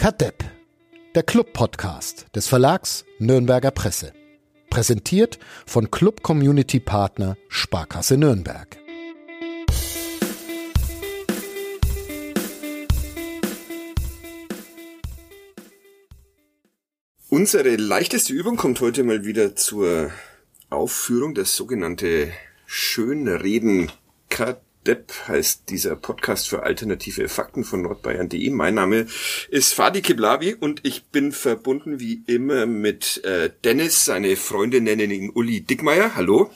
Kadepp, der Club-Podcast des Verlags Nürnberger Presse. Präsentiert von Club Community Partner Sparkasse Nürnberg. Unsere leichteste Übung kommt heute mal wieder zur Aufführung, das sogenannte Schönreden Kadepp heißt dieser Podcast für alternative Fakten von nordbayern.de. Mein Name ist Fadi Kiblavi und ich bin verbunden wie immer mit äh, Dennis, seine Freunde nennen ihn Uli Dickmeier. Hallo.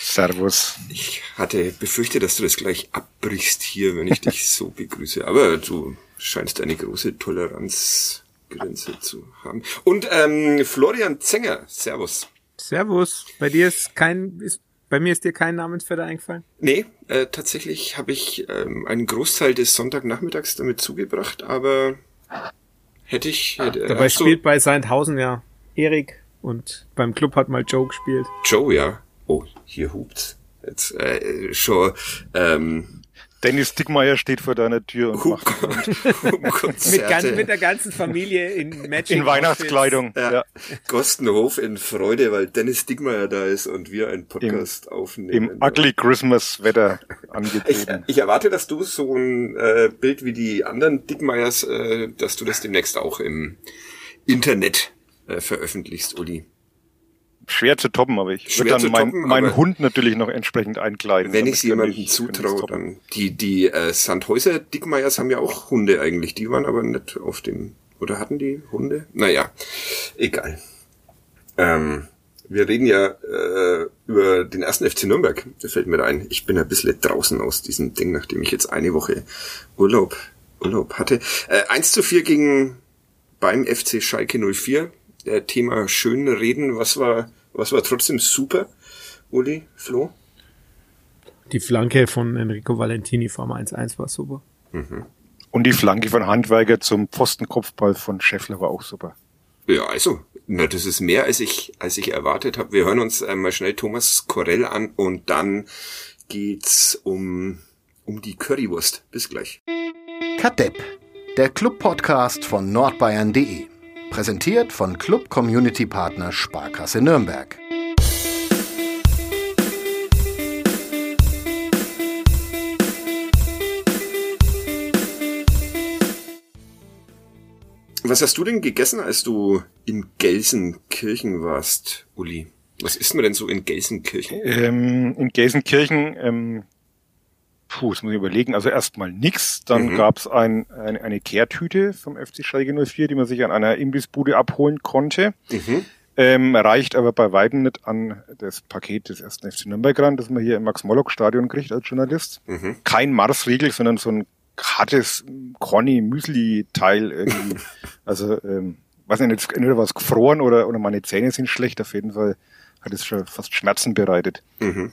Servus. Ich hatte befürchtet, dass du das gleich abbrichst hier, wenn ich dich so begrüße. Aber du scheinst eine große Toleranzgrenze zu haben. Und ähm, Florian Zenger, Servus. Servus. Bei dir ist kein, ist, bei mir ist dir kein Namensvetter eingefallen? Nee, äh, tatsächlich habe ich ähm, einen Großteil des Sonntagnachmittags damit zugebracht, aber hätte ich. Hätte, Dabei du- spielt bei Sandhausen ja Erik und beim Club hat mal Joe gespielt. Joe, ja. Oh, hier hupt's. Jetzt äh, schon ähm, Dennis Dickmeier steht vor deiner Tür und Hup macht Mit, ganz, mit der ganzen Familie in Matching in Weihnachtskleidung. Ja. Ja. Gostenhof in Freude, weil Dennis Dickmeyer da ist und wir einen Podcast aufnehmen. Im ugly Christmas Wetter Ich, angetreten. ich erwarte, dass du so ein äh, Bild wie die anderen Dickmeyers, äh, dass du das demnächst auch im Internet äh, veröffentlichst, Uli. Schwer zu toppen, aber ich Schwer würde dann mein, toppen, meinen Hund natürlich noch entsprechend einkleiden. Wenn ich jemandem zutraue, dann die die äh, Sandhäuser Dickmeyers haben ja auch Hunde eigentlich, die waren aber nicht auf dem oder hatten die Hunde? Naja, egal. Ähm, wir reden ja äh, über den ersten FC Nürnberg. Das fällt mir ein. Ich bin ein bisschen draußen aus diesem Ding, nachdem ich jetzt eine Woche Urlaub Urlaub hatte. Äh, 1 zu 4 gegen beim FC Schalke 04. Äh, Thema schön reden. Was war was war trotzdem super, Uli, Flo? Die Flanke von Enrico Valentini vom 1-1 war super. Und die Flanke von Handwerker zum Pfostenkopfball von Scheffler war auch super. Ja, also, na, das ist mehr, als ich, als ich erwartet habe. Wir hören uns einmal schnell Thomas Korell an und dann geht's um, um die Currywurst. Bis gleich. Kadepp, der Club-Podcast von nordbayern.de. Präsentiert von Club Community Partner Sparkasse Nürnberg. Was hast du denn gegessen, als du in Gelsenkirchen warst, Uli? Was isst man denn so in Gelsenkirchen? Ähm, in Gelsenkirchen, ähm, puh, das muss ich überlegen, also erstmal nix. Dann Mhm. gab's ein, ein, eine Kehrtüte vom FC Schalke 04, die man sich an einer Imbissbude abholen konnte. Mhm. Ähm, reicht aber bei weitem nicht an das Paket des ersten FC Nürnberg ran, das man hier im Max-Morlock-Stadion kriegt als Journalist. Mhm. Kein Marsriegel, sondern so ein hartes Corny-Müsli-Teil irgendwie. also, ähm, weiß nicht, jetzt entweder was gefroren oder, oder meine Zähne sind schlecht. Auf jeden Fall hat es schon fast Schmerzen bereitet. Mhm.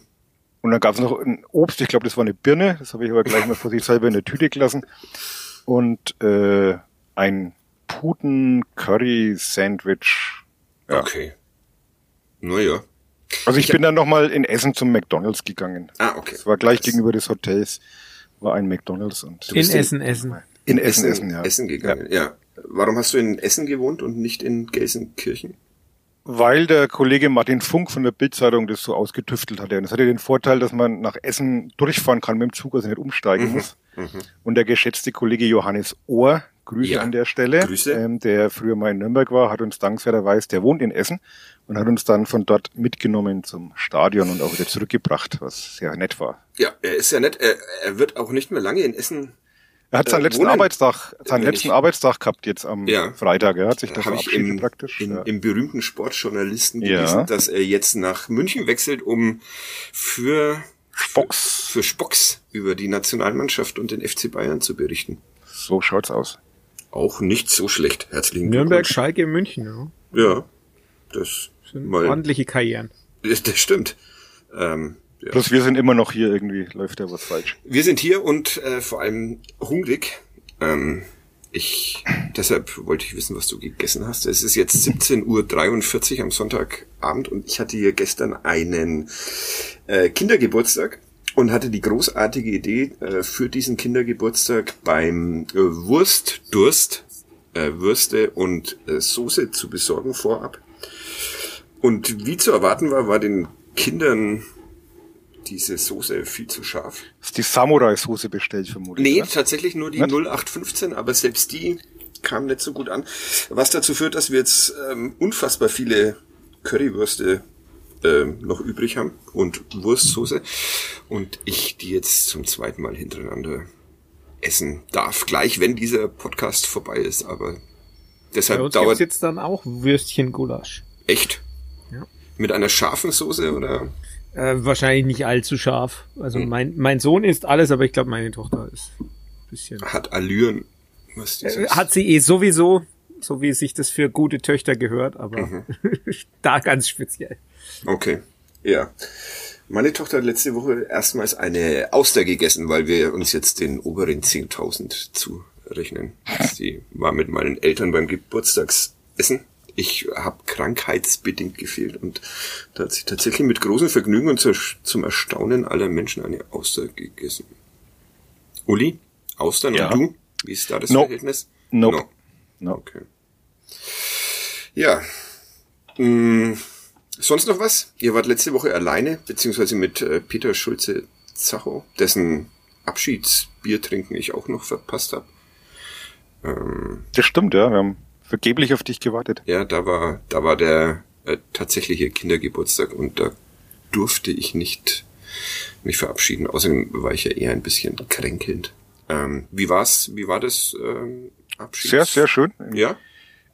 Und dann gab es noch ein Obst, ich glaube, das war eine Birne, das habe ich aber gleich mal vor sich selber in der Tüte gelassen. Und äh, ein Puten-Curry-Sandwich. Ja. Okay. Naja. Also ich, bin dann nochmal in Essen zum McDonalds gegangen. Ah, okay. Das war gleich Das- gegenüber des Hotels, war ein McDonalds und In Essen, Essen. in Essen, Essen, ja. Essen gegangen, ja. Warum hast du in Essen gewohnt und nicht in Gelsenkirchen? Weil der Kollege Martin Funk von der Bildzeitung das so ausgetüftelt hatte. Und das hatte den Vorteil, dass man nach Essen durchfahren kann mit dem Zug, also nicht umsteigen muss. Und der geschätzte Kollege Johannes Ohr, Grüße Ja, an der Stelle, Grüße. Ähm, der früher mal in Nürnberg war, hat uns dankenswerterweise, der wohnt in Essen und hat uns dann von dort mitgenommen zum Stadion und auch wieder zurückgebracht, was sehr nett war. Ja, er ist ja nett. Er, er wird auch nicht mehr lange in Essen. Er hat seinen Äh, letzten wohnen- Arbeitstag, seinen wenn letzten ich- Arbeitstag gehabt jetzt am Ja. Freitag. Er hat sich da Habe ich im, praktisch. in, ja. im berühmten Sportjournalisten Ja. gelesen, dass er jetzt nach München wechselt, um für Spocks. für Spocks über die Nationalmannschaft und den FC Bayern zu berichten. So schaut's aus. Auch nicht so schlecht. Herzlichen Nürnberg, Glückwunsch. Schalke, München, ja. Ja, das Sind mal, ordentliche Karrieren. das, das stimmt. Ähm, ja. Bloß wir sind immer noch hier irgendwie, läuft da was falsch. Wir sind hier und äh, vor allem hungrig. Ähm, ich, deshalb wollte ich wissen, was du gegessen hast. Es ist jetzt 17.43 Uhr am Sonntagabend und ich hatte hier gestern einen äh, Kindergeburtstag und hatte die großartige Idee, äh, für diesen Kindergeburtstag beim äh, Wurstdurst äh, Würste und äh, Soße zu besorgen vorab. Und wie zu erwarten war, war den Kindern diese Soße viel zu scharf. Hast die Samurai-Soße bestellt vermutlich? Nee, oder? tatsächlich nur die Nicht? 0815, aber selbst die kam nicht so gut an. Was dazu führt, dass wir jetzt ähm, unfassbar viele Currywürste ähm, noch übrig haben und Wurstsoße und ich die jetzt zum zweiten Mal hintereinander essen darf. Gleich, wenn dieser Podcast vorbei ist, aber Bei deshalb uns gibt's dauert jetzt dann auch Würstchen-Gulasch. echt Ja. mit einer scharfen Soße oder Äh, wahrscheinlich nicht allzu scharf. Also Hm. mein, mein Sohn isst alles, aber ich glaube, meine Tochter ist ein bisschen. hat Allüren. Was Äh, Hat sie eh sowieso, so wie sich das für gute Töchter gehört, aber Mhm. da ganz speziell. Okay, ja. Meine Tochter hat letzte Woche erstmals eine Auster gegessen, weil wir uns jetzt den oberen 10.000 zurechnen. Sie war mit meinen Eltern beim Geburtstagsessen. Ich habe krankheitsbedingt gefehlt und da hat sie tatsächlich mit großem Vergnügen und zum Erstaunen aller Menschen eine Auster gegessen. Uli, Austern Ja. und du? Wie ist da das No. Verhältnis? Nope. No. No. Okay. Ja. Mm, sonst noch was? Ihr wart letzte Woche alleine, beziehungsweise mit äh, Peter Schulze Zacho, dessen Abschiedsbier trinken ich auch noch verpasst habe. Ähm, Das stimmt, ja. Wir haben vergeblich auf dich gewartet. ja, da war, da war der äh, tatsächliche Kindergeburtstag und da durfte ich nicht mich verabschieden. Außerdem war ich ja eher ein bisschen kränkelnd. Ähm, wie war's? Wie war das ähm, Abschieds? Sehr, sehr schön. Ja.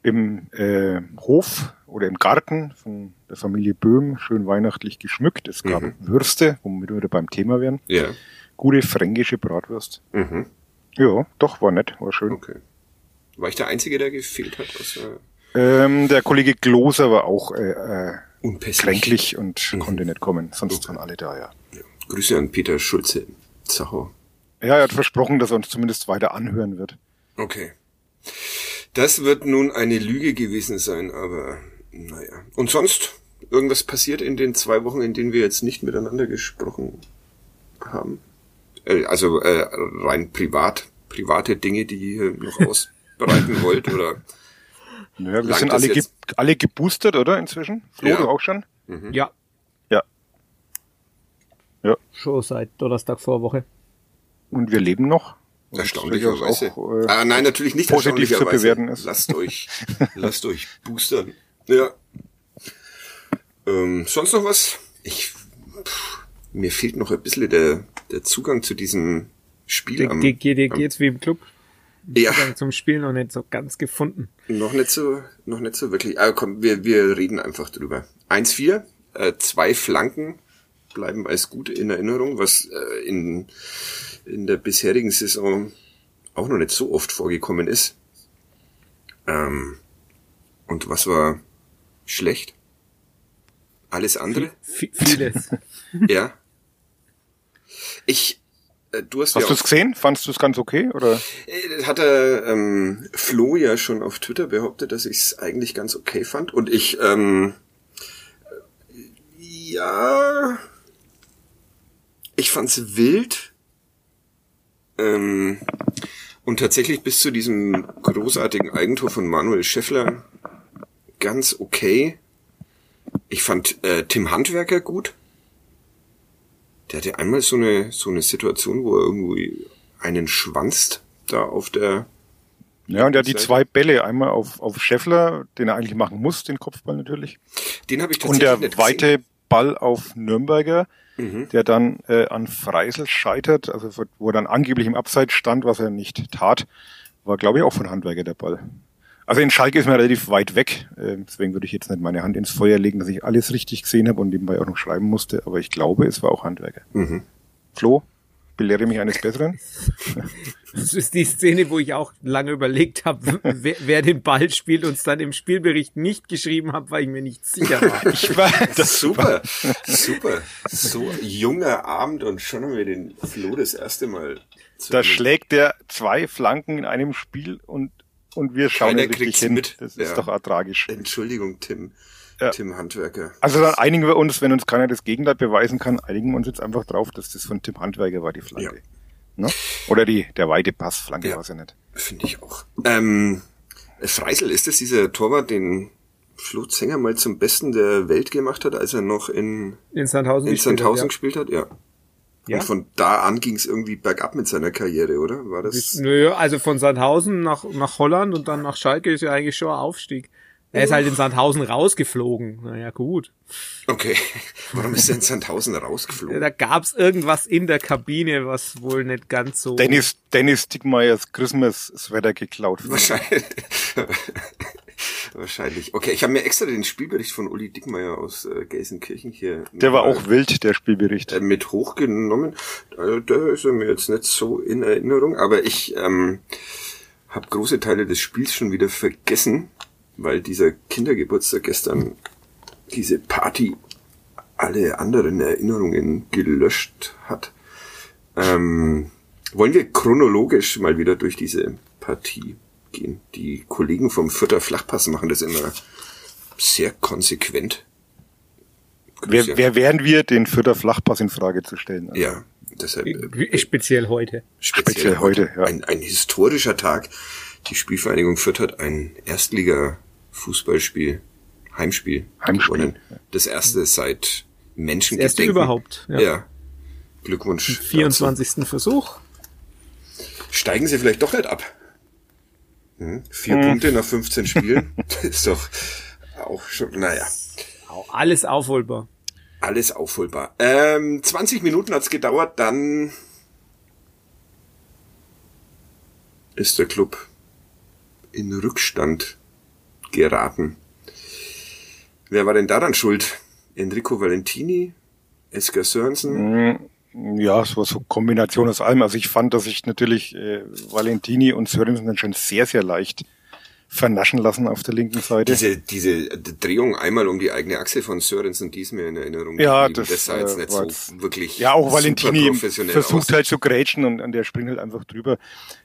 Im äh, Hof oder im Garten von der Familie Böhm schön weihnachtlich geschmückt. Es gab Mhm. Würste, womit wir wieder beim Thema wären. Ja. Gute fränkische Bratwurst. Mhm. Ja, doch, war nett, war schön. Okay. War ich der Einzige, der gefehlt hat? Außer Ähm, der Kollege Gloser war auch äh, äh, kränklich und Mhm. konnte nicht kommen. Sonst waren alle da, ja. Ja. Grüße an Peter Schulze. Zacho. Ja, er hat versprochen, dass er uns zumindest weiter anhören wird. Okay. Das wird nun eine Lüge gewesen sein, aber naja. Und sonst? Irgendwas passiert in den zwei Wochen, in denen wir jetzt nicht miteinander gesprochen haben? Äh, also äh, rein privat, private Dinge, die ihr noch ausbreiten wollt oder? Naja, wir sind alle, ge alle geboostert, oder inzwischen? Flo, Ja. du auch schon? Ja, Ja. Ja. schon seit Donnerstag vor Woche. Und wir leben noch. Erstaunlicherweise. Auch, äh, ah, nein, natürlich nicht positiv zu erstaunlicherweise. bewerten ist. Lasst euch, lasst euch boostern. Ja. Ähm, sonst noch was? Ich, pff, mir fehlt noch ein bisschen der, der Zugang zu diesem Spiel Dir, am, dir, dir am geht's wie im Club. Ja, Zugang zum Spiel noch nicht so ganz gefunden. noch nicht so, noch nicht so wirklich. Aber komm, wir, wir reden einfach drüber. 1-4, äh, zwei Flanken bleiben als gut in Erinnerung, was äh, in, in der bisherigen Saison auch noch nicht so oft vorgekommen ist. Ähm, und was war schlecht? Alles andere? V vieles. ja. Ich, du hast, Hast ja du es gesehen? Fandst du es ganz okay? Oder? Äh, Hat er ähm, Flo ja schon auf Twitter behauptet, dass ich es eigentlich ganz okay fand. Und ich, ähm, ja, ich fand's wild. Ähm, und tatsächlich bis zu diesem großartigen Eigentor von Manuel Scheffler ganz okay. Ich fand äh, Tim Handwerker gut. Der hatte einmal so eine, so eine Situation, wo er irgendwie einen schwanzt da auf der, Ja, und er hat die zwei Bälle, einmal auf, auf Scheffler, den er eigentlich machen muss, den Kopfball natürlich. den habe ich Und tatsächlich der nicht weite Ball auf Nürnberger, Mhm. der dann äh, an Freisel scheitert, also wo er dann angeblich im Abseits stand, was er nicht tat, war glaube ich auch von Handwerker der Ball. Also in Schalke ist man relativ weit weg, äh, deswegen würde ich jetzt nicht meine Hand ins Feuer legen, dass ich alles richtig gesehen habe und nebenbei auch noch schreiben musste, aber ich glaube, es war auch Handwerker. Mhm. Flo, belehre mich eines Besseren. Das ist die Szene, wo ich auch lange überlegt habe, wer, wer den Ball spielt und es dann im Spielbericht nicht geschrieben habe, weil ich mir nicht sicher war. Ich war, Das super, super. So junger Abend und schon haben wir den Flo das erste Mal. zu da schlägt der zwei Flanken in einem Spiel und, und wir schauen Keiner kriegt's hin. mit. Das ist Ja. doch auch tragisch. Entschuldigung, Tim. Ja. Tim Handwerker. Also dann einigen wir uns, wenn uns keiner das Gegenteil beweisen kann, einigen wir uns jetzt einfach drauf, dass das von Tim Handwerker war, die Flanke. Ne? Oder die, der weite Pass, Flanke Ja. war es ja nicht. Finde ich auch. Ähm, Äh, Freisel, ist das dieser Torwart, den Flo Zenger mal zum Besten der Welt gemacht hat, als er noch in, In Sandhausen, in gespielt hat, Sandhausen ja. gespielt hat? Ja. Ja. Und von da an ging es irgendwie bergab mit seiner Karriere, oder? War das? Nö, also von Sandhausen nach, nach Holland und dann nach Schalke ist ja eigentlich schon ein Aufstieg. Er ist halt in Sandhausen rausgeflogen. Naja, gut. Okay. Warum ist denn Sandhausen rausgeflogen? Da gab's irgendwas in der Kabine, was wohl nicht ganz so... Dennis, Dennis Dickmeyers Christmas Sweater geklaut. Wahrscheinlich. Wahrscheinlich. Okay, ich habe mir extra den Spielbericht von Uli Dickmeyer aus äh, Gelsenkirchen hier Der war auch wild, der Spielbericht. äh, mit hochgenommen. Also, da ist er mir jetzt nicht so in Erinnerung, aber ich ähm, habe große Teile des Spiels schon wieder vergessen, weil dieser Kindergeburtstag gestern diese Party alle anderen Erinnerungen gelöscht hat. Ähm, wollen wir chronologisch mal wieder durch diese Partie gehen? Die Kollegen vom Fürther Flachpass machen das immer sehr konsequent. Wer, wer wären wir, den Fürther Flachpass in Frage zu stellen? Also, Ja, deshalb äh, Speziell heute. speziell, Speziell heute, ja. Ein, ein historischer Tag. Die Spielvereinigung Fürth hat ein Erstliga-Fußballspiel, Heimspiel, Heimspiel, gewonnen. Das erste seit Menschengedenken. Das erste überhaupt, Ja. ja. Glückwunsch. dazu. 24. Versuch. Steigen sie vielleicht doch nicht ab. Hm? Vier Punkte nach 15 Spielen. das ist doch auch schon, naja. Alles aufholbar. Alles aufholbar. Ähm, 20 Minuten hat's gedauert, dann ist der Club in Rückstand geraten. Wer war denn daran schuld? Enrico Valentini? Esker Sörensen? Ja, es war so eine Kombination aus allem. Also ich fand, dass ich natürlich äh, Valentini und Sörensen dann schon sehr, sehr leicht vernaschen lassen auf der linken Seite. Diese, diese Drehung einmal um die eigene Achse von Sörensen, die ist mir in Erinnerung Ja, geblieben. das, sah jetzt äh, nicht so wirklich ja, auch Valentini versucht aus. halt zu grätschen und, und der springt halt einfach drüber.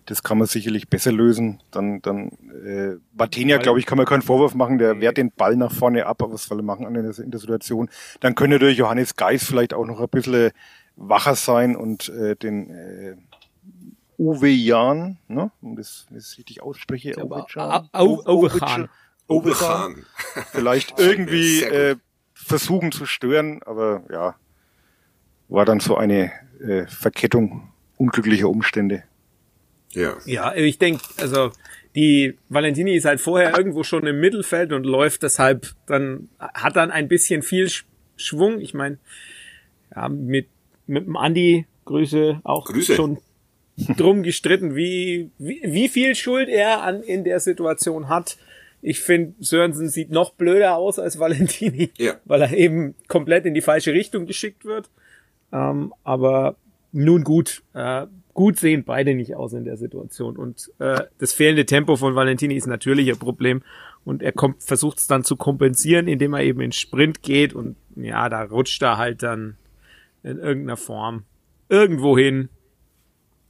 Das kann man sicherlich besser lösen. Dann, dann äh, Batenia, glaube ich, kann man keinen Vorwurf machen. Der wehrt den Ball nach vorne ab, aber was soll er machen in der, in der Situation? Dann könnte natürlich Johannes Geis vielleicht auch noch ein bisschen wacher sein und äh, den äh, Uwe Jan, ne? Um das, wenn ich das richtig ausspreche, Aber- Uwe Jan? Au- Au- Uwe Chan. Uwe Uwe Chan. Chan. Vielleicht irgendwie äh, versuchen zu stören, aber ja, war dann so eine äh, Verkettung unglücklicher Umstände. Ja. Ja, ich denke, also die Valentini ist halt vorher irgendwo schon im Mittelfeld und läuft deshalb dann, hat dann ein bisschen viel Sch- Schwung. Ich meine, ja, mit, mit dem Andi, Grüße, auch Grüße. schon drum gestritten, wie, wie, wie viel Schuld er an, in der Situation hat. Ich finde, Sörensen sieht noch blöder aus als Valentini, Ja. weil er eben komplett in die falsche Richtung geschickt wird. Ähm, aber nun gut, äh, gut sehen beide nicht aus in der Situation. Und äh, das fehlende Tempo von Valentini ist natürlich ein Problem. Und er kommt, versucht es dann zu kompensieren, indem er eben in Sprint geht. Und ja, da rutscht er halt dann in irgendeiner Form irgendwo hin.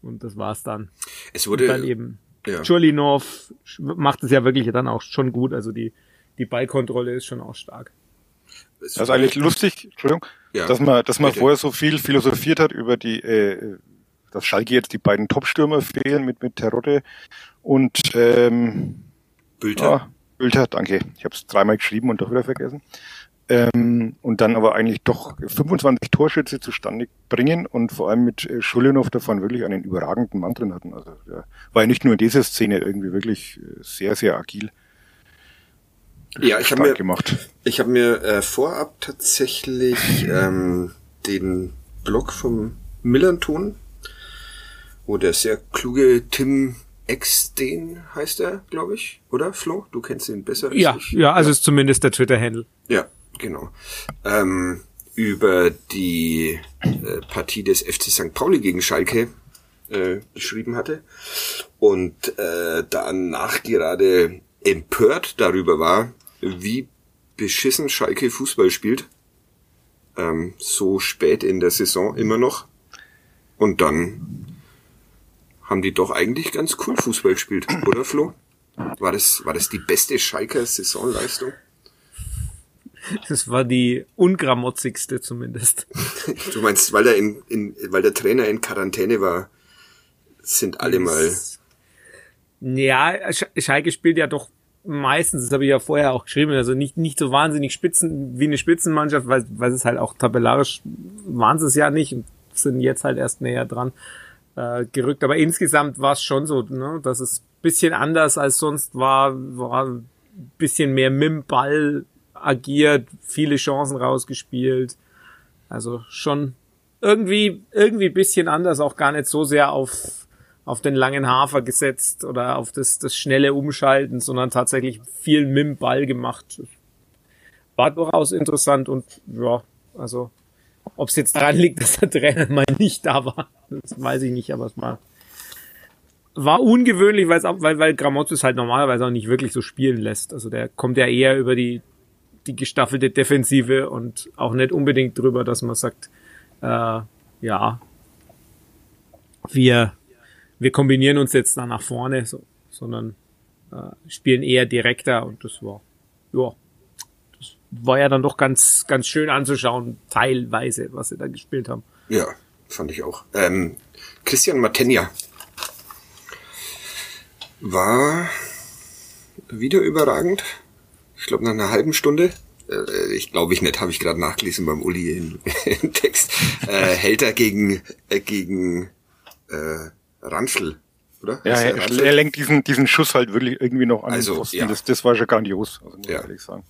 Und das war's dann. Es Und wurde, dann eben ja. Chulinov macht es ja wirklich dann auch schon gut. Also die, die Ballkontrolle ist schon auch stark. Das ist eigentlich lustig, Entschuldigung, Ja, dass man, dass man bitte. vorher so viel philosophiert hat über die, äh, dass Schalke jetzt die beiden Top-Stürmer fehlen mit mit Terodde und ähm, Bülter. Ah, Bülter, danke. Ich habe es dreimal geschrieben und doch wieder vergessen. Ähm, und dann aber eigentlich doch 25 Torschütze zustande bringen und vor allem mit äh, Schulinov davon wirklich einen überragenden Mann drin hatten. Also der war ja nicht nur in dieser Szene irgendwie wirklich äh, sehr, sehr agil Ja, ich habe stark mir, gemacht. ich hab mir äh, vorab tatsächlich ähm, den Blog vom Millanton, wo der sehr kluge Tim Exden heißt er, glaube ich, oder Flo? Du kennst ihn besser. als Ja, ich. ja, also ist zumindest der Twitter-Handle. Ja, genau. Ähm, über die äh, Partie des FC St. Pauli gegen Schalke äh, geschrieben hatte und äh, danach gerade empört darüber war, wie beschissen Schalke Fußball spielt. Ähm, so spät in der Saison immer noch. Und dann haben die doch eigentlich ganz cool Fußball gespielt, oder Flo? War das, war das die beste Schalker Saisonleistung? Das war die ungramotzigste zumindest. Du meinst, weil er in, in weil der Trainer in Quarantäne war, sind alle mal Ja, Schalke spielt ja doch meistens, das habe ich ja vorher auch geschrieben, also nicht, nicht so wahnsinnig spitzen wie eine Spitzenmannschaft, weil, weil es halt auch tabellarisch waren sie es ja nicht und sind jetzt halt erst näher dran äh, gerückt. Aber insgesamt war es schon so, ne, dass es bisschen anders als sonst war, war ein bisschen mehr mit dem Ball agiert, viele Chancen rausgespielt. Also schon irgendwie, irgendwie bisschen anders, auch gar nicht so sehr auf, auf den langen Hafer gesetzt oder auf das, das schnelle Umschalten, sondern tatsächlich viel mit dem Ball gemacht. War durchaus interessant und ja, also ob es jetzt daran liegt, dass der Trainer mal nicht da war, das weiß ich nicht, aber es war, war ungewöhnlich, weil, weil, weil Gramozis halt normalerweise auch nicht wirklich so spielen lässt. Also der kommt ja eher über die, die gestaffelte Defensive und auch nicht unbedingt drüber, dass man sagt, äh, ja, wir, wir kombinieren uns jetzt da nach vorne, so, sondern äh, spielen eher direkter und das war, ja, das war ja dann doch ganz, ganz schön anzuschauen, teilweise, was sie da gespielt haben. Ja, fand ich auch. Ähm, Christian Matenja war wieder überragend. Ich glaube nach einer halben Stunde äh, ich glaube ich nicht, habe ich gerade nachgelesen beim Uli im, im Text, äh, hält er gegen, äh, gegen äh, Ranschel, oder? Ja, er, er, lenkt diesen, diesen Schuss halt wirklich irgendwie noch an also, Ja. Das, das war schon grandios, also muss ja. ich ehrlich sagen.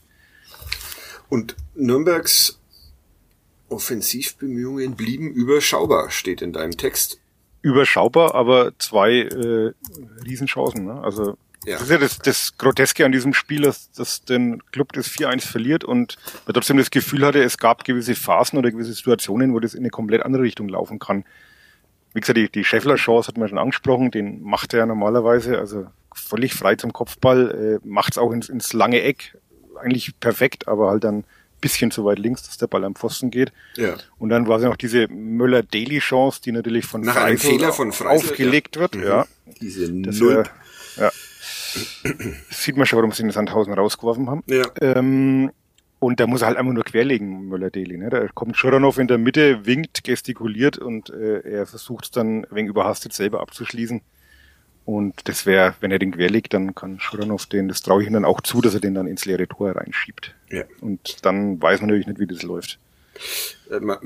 Und Nürnbergs Offensivbemühungen blieben überschaubar, steht in deinem Text. Überschaubar, aber zwei äh, Riesenchancen. Ne? Also ja. Das ist ja das, das Groteske an diesem Spiel, dass, dass den Club das 4-1 verliert und man trotzdem das Gefühl hatte, es gab gewisse Phasen oder gewisse Situationen, wo das in eine komplett andere Richtung laufen kann. Wie gesagt, die, die Scheffler-Chance hat man schon angesprochen, den macht er ja normalerweise, also völlig frei zum Kopfball, äh, macht es auch ins, ins lange Eck, eigentlich perfekt, aber halt dann bisschen zu weit links, dass der Ball am Pfosten geht. Ja. Und dann war es ja noch diese Müller-Daily-Chance, die natürlich von Nach einem Fehler von Freisel, aufgelegt ja. wird. Mhm. Ja. Diese Null. ja. Sieht man schon, warum sie in Sandhausen rausgeworfen haben. Ja. Ähm, und da muss er halt einfach nur querlegen, Müller-Deli. Ne? Da kommt Schuranov in der Mitte, winkt, gestikuliert und äh, er versucht es dann wegen überhastet selber abzuschließen. Und das wäre, wenn er den querlegt, dann kann Schuranov den, das traue ich ihm dann auch zu, dass er den dann ins leere Tor reinschiebt. Ja. Und dann weiß man natürlich nicht, wie das läuft. Äh, äh,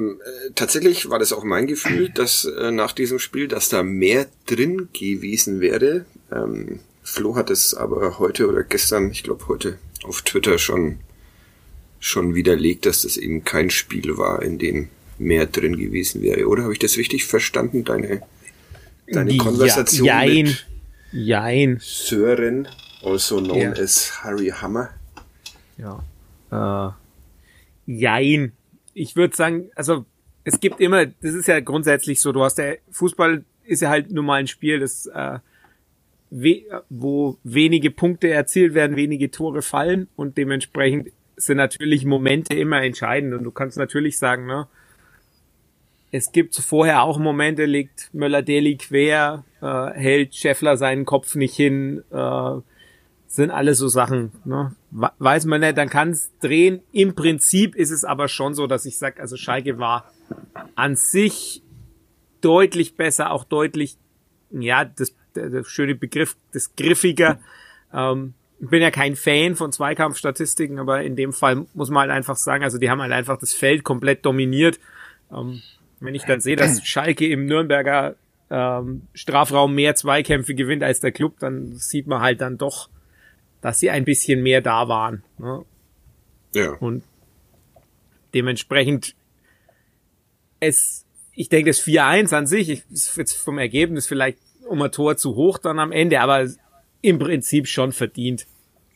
Tatsächlich war das auch mein Gefühl, dass äh, nach diesem Spiel, dass da mehr drin gewesen wäre. Ähm, Flo hat es aber heute oder gestern, ich glaube heute, auf Twitter schon schon widerlegt, dass das eben kein Spiel war, in dem mehr drin gewesen wäre. Oder habe ich das richtig verstanden? Deine deine Ja, Konversation jein. mit Jein. Sören, also known Ja. as Harry Hammer. Ja. Äh, jein. Ich würde sagen, also es gibt immer, das ist ja grundsätzlich so, du hast der Fußball ist ja halt nun mal ein Spiel, das äh, we, wo wenige Punkte erzielt werden, wenige Tore fallen und dementsprechend sind natürlich Momente immer entscheidend und du kannst natürlich sagen, ne, es gibt vorher auch Momente, legt Möller-Deli quer, äh, hält Scheffler seinen Kopf nicht hin, äh, sind alles so Sachen, ne? We- Weiß man nicht, dann kann es drehen. Im Prinzip ist es aber schon so, dass ich sag, also Schalke war an sich deutlich besser, auch deutlich, ja, das, der, der schöne Begriff, das griffiger. Ähm, ich bin ja kein Fan von Zweikampfstatistiken, aber in dem Fall muss man halt einfach sagen, also die haben halt einfach das Feld komplett dominiert. Ähm, wenn ich dann sehe, dass Schalke im Nürnberger ähm, Strafraum mehr Zweikämpfe gewinnt als der Club, dann sieht man halt dann doch, dass sie ein bisschen mehr da waren. Ne? Ja. Und dementsprechend es, ich denke, das 4-1 an sich ich- ist jetzt vom Ergebnis vielleicht um ein Tor zu hoch dann am Ende, aber im Prinzip schon verdient.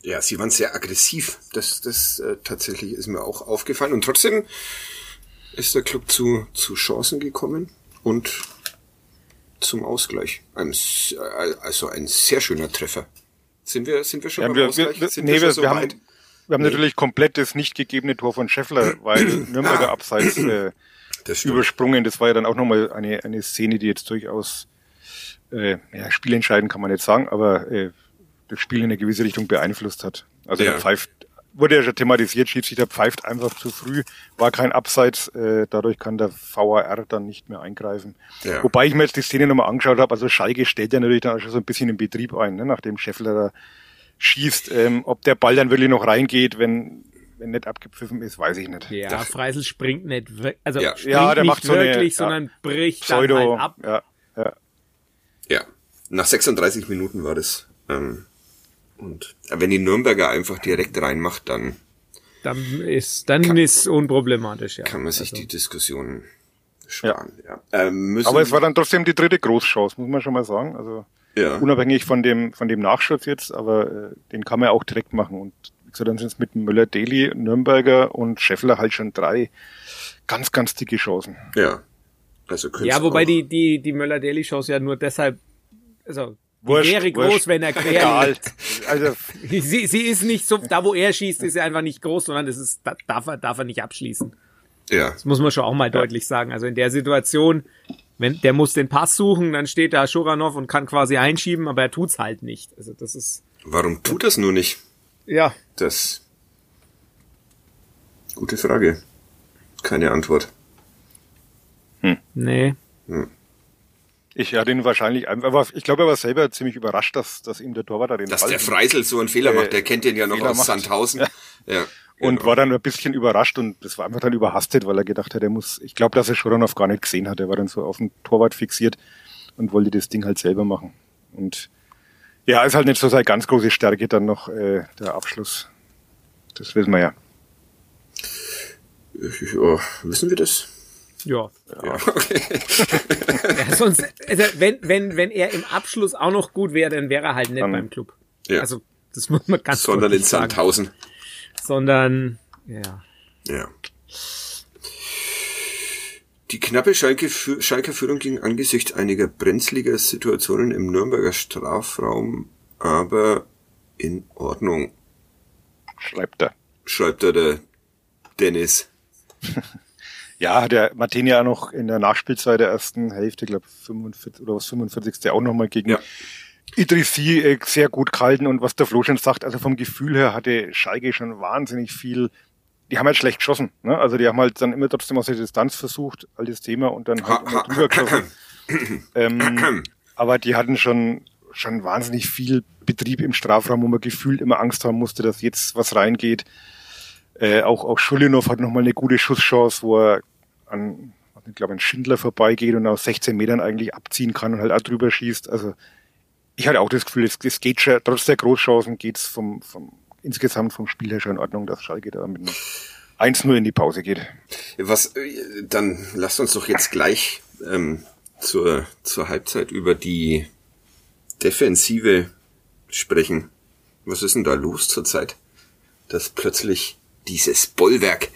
Ja, sie waren sehr aggressiv. Das, das äh, tatsächlich ist mir auch aufgefallen. Und trotzdem ist der Club zu, zu Chancen gekommen und zum Ausgleich. Ein, äh, also ein sehr schöner Treffer. Sind wir, sind wir schon Ja, beim wir, Ausgleich? wir, sind nee, wir wir, schon so wir, haben, weit? wir haben natürlich komplett das nicht gegebene Tor von Scheffler, weil Nürnberger Abseits äh, Das übersprungen. Das war ja dann auch nochmal eine, eine Szene, die jetzt durchaus äh, ja, spielentscheidend kann man nicht sagen, aber äh, das Spiel in eine gewisse Richtung beeinflusst hat. Also Ja. er pfeift wurde ja schon thematisiert, Schiedsrichter pfeift einfach zu früh, war kein Abseits, äh, dadurch kann der VAR dann nicht mehr eingreifen. Ja. Wobei ich mir jetzt die Szene nochmal angeschaut habe, also Schalke stellt ja natürlich dann auch schon so ein bisschen in Betrieb ein, ne, nachdem Scheffler da schießt. Ähm, ob der Ball dann wirklich noch reingeht, wenn, wenn nicht abgepfiffen ist, weiß ich nicht. Ja, Das- Freisel springt nicht, also Ja. springt Ja, der nicht macht so eine, wirklich, ja, sondern bricht Pseudo, dann halt ab. Ja, nach 36 Minuten war das. Ähm, und wenn die Nürnberger einfach direkt reinmacht, dann Dann ist, dann ist unproblematisch, ja. kann man sich Also, die Diskussion sparen. Ja. Ähm, müssen, Aber es war dann trotzdem die dritte Großchance, muss man schon mal sagen. Also ja. unabhängig von dem von dem Nachschuss jetzt, aber äh, den kann man auch direkt machen. Und gesagt, dann sind es mit Müller, Deli, Nürnberger und Scheffler halt schon drei ganz, ganz dicke Chancen. ja. Also könnte ja, wobei auch, die, die, die Möller-Daily-Shows ja nur deshalb, also, Wurscht, wäre groß, wurscht. wenn er quer. Also Sie, sie ist nicht so, da wo er schießt, ist sie einfach nicht groß, sondern das ist, da darf er, darf er nicht abschließen. Ja, Das muss man schon auch mal deutlich sagen. Also in der Situation, wenn, der muss den Pass suchen, dann steht da Schuranov und kann quasi einschieben, aber er tut's halt nicht. Also das ist, warum tut das nur nicht? ja, Das. Gute Frage. Keine Antwort. nee. Ich hatte ihn wahrscheinlich einfach, aber ich glaube, er war selber ziemlich überrascht, dass, dass ihm der Torwart da den Dass Ball der Freisel so einen Fehler Äh, macht, der kennt den ja noch Fehler aus macht. Sandhausen. Ja. und genau. war dann ein bisschen überrascht und das war einfach dann überhastet, weil er gedacht hat, er muss, ich glaube, dass er Schuranov gar nicht gesehen hat. Er war dann so auf den Torwart fixiert und wollte das Ding halt selber machen. Und ja, ist halt nicht so seine ganz große Stärke dann noch äh, der Abschluss. Das wissen wir ja. Ja, wissen wir das? Ja. Ja, okay. ja sonst, also wenn, wenn, wenn er im Abschluss auch noch gut wäre, dann wäre er halt nicht Dann- beim Club. Ja. Also, das muss man ganz Sondern in sagen. Sandhausen. Sondern, ja. Ja. Die knappe Schalke, Schalker Führung ging angesichts einiger brenzliger Situationen im Nürnberger Strafraum aber in Ordnung, Schreibt er. schreibt da der Dennis. Ja, hat der Martini ja noch in der Nachspielzeit der ersten Hälfte, glaube 45 oder was 45. auch nochmal gegen Ja. Idrissi äh, sehr gut gehalten und was der Flo schon sagt, also vom Gefühl her hatte Schalke schon wahnsinnig viel, die haben halt schlecht geschossen, ne? also die haben halt dann immer trotzdem aus der Distanz versucht, altes Thema und dann halt Ha, immer drüber geschossen. ähm, aber die hatten schon schon wahnsinnig viel Betrieb im Strafraum, wo man gefühlt immer Angst haben musste, dass jetzt was reingeht. Äh, auch auch Schulinov hat nochmal eine gute Schusschance, wo er an, ich glaube, an Schindler vorbeigeht und aus 16 Metern eigentlich abziehen kann und halt auch drüber schießt. Also ich hatte auch das Gefühl, es, es geht schon, trotz der Großchancen geht's vom, vom insgesamt vom Spiel her schon in Ordnung, dass Schalke da mit einem 1-0 in die Pause geht. Was, äh, dann lasst uns doch jetzt gleich ähm, zur, zur Halbzeit über die Defensive sprechen. Was ist denn da los zurzeit? Dass plötzlich dieses Bollwerk,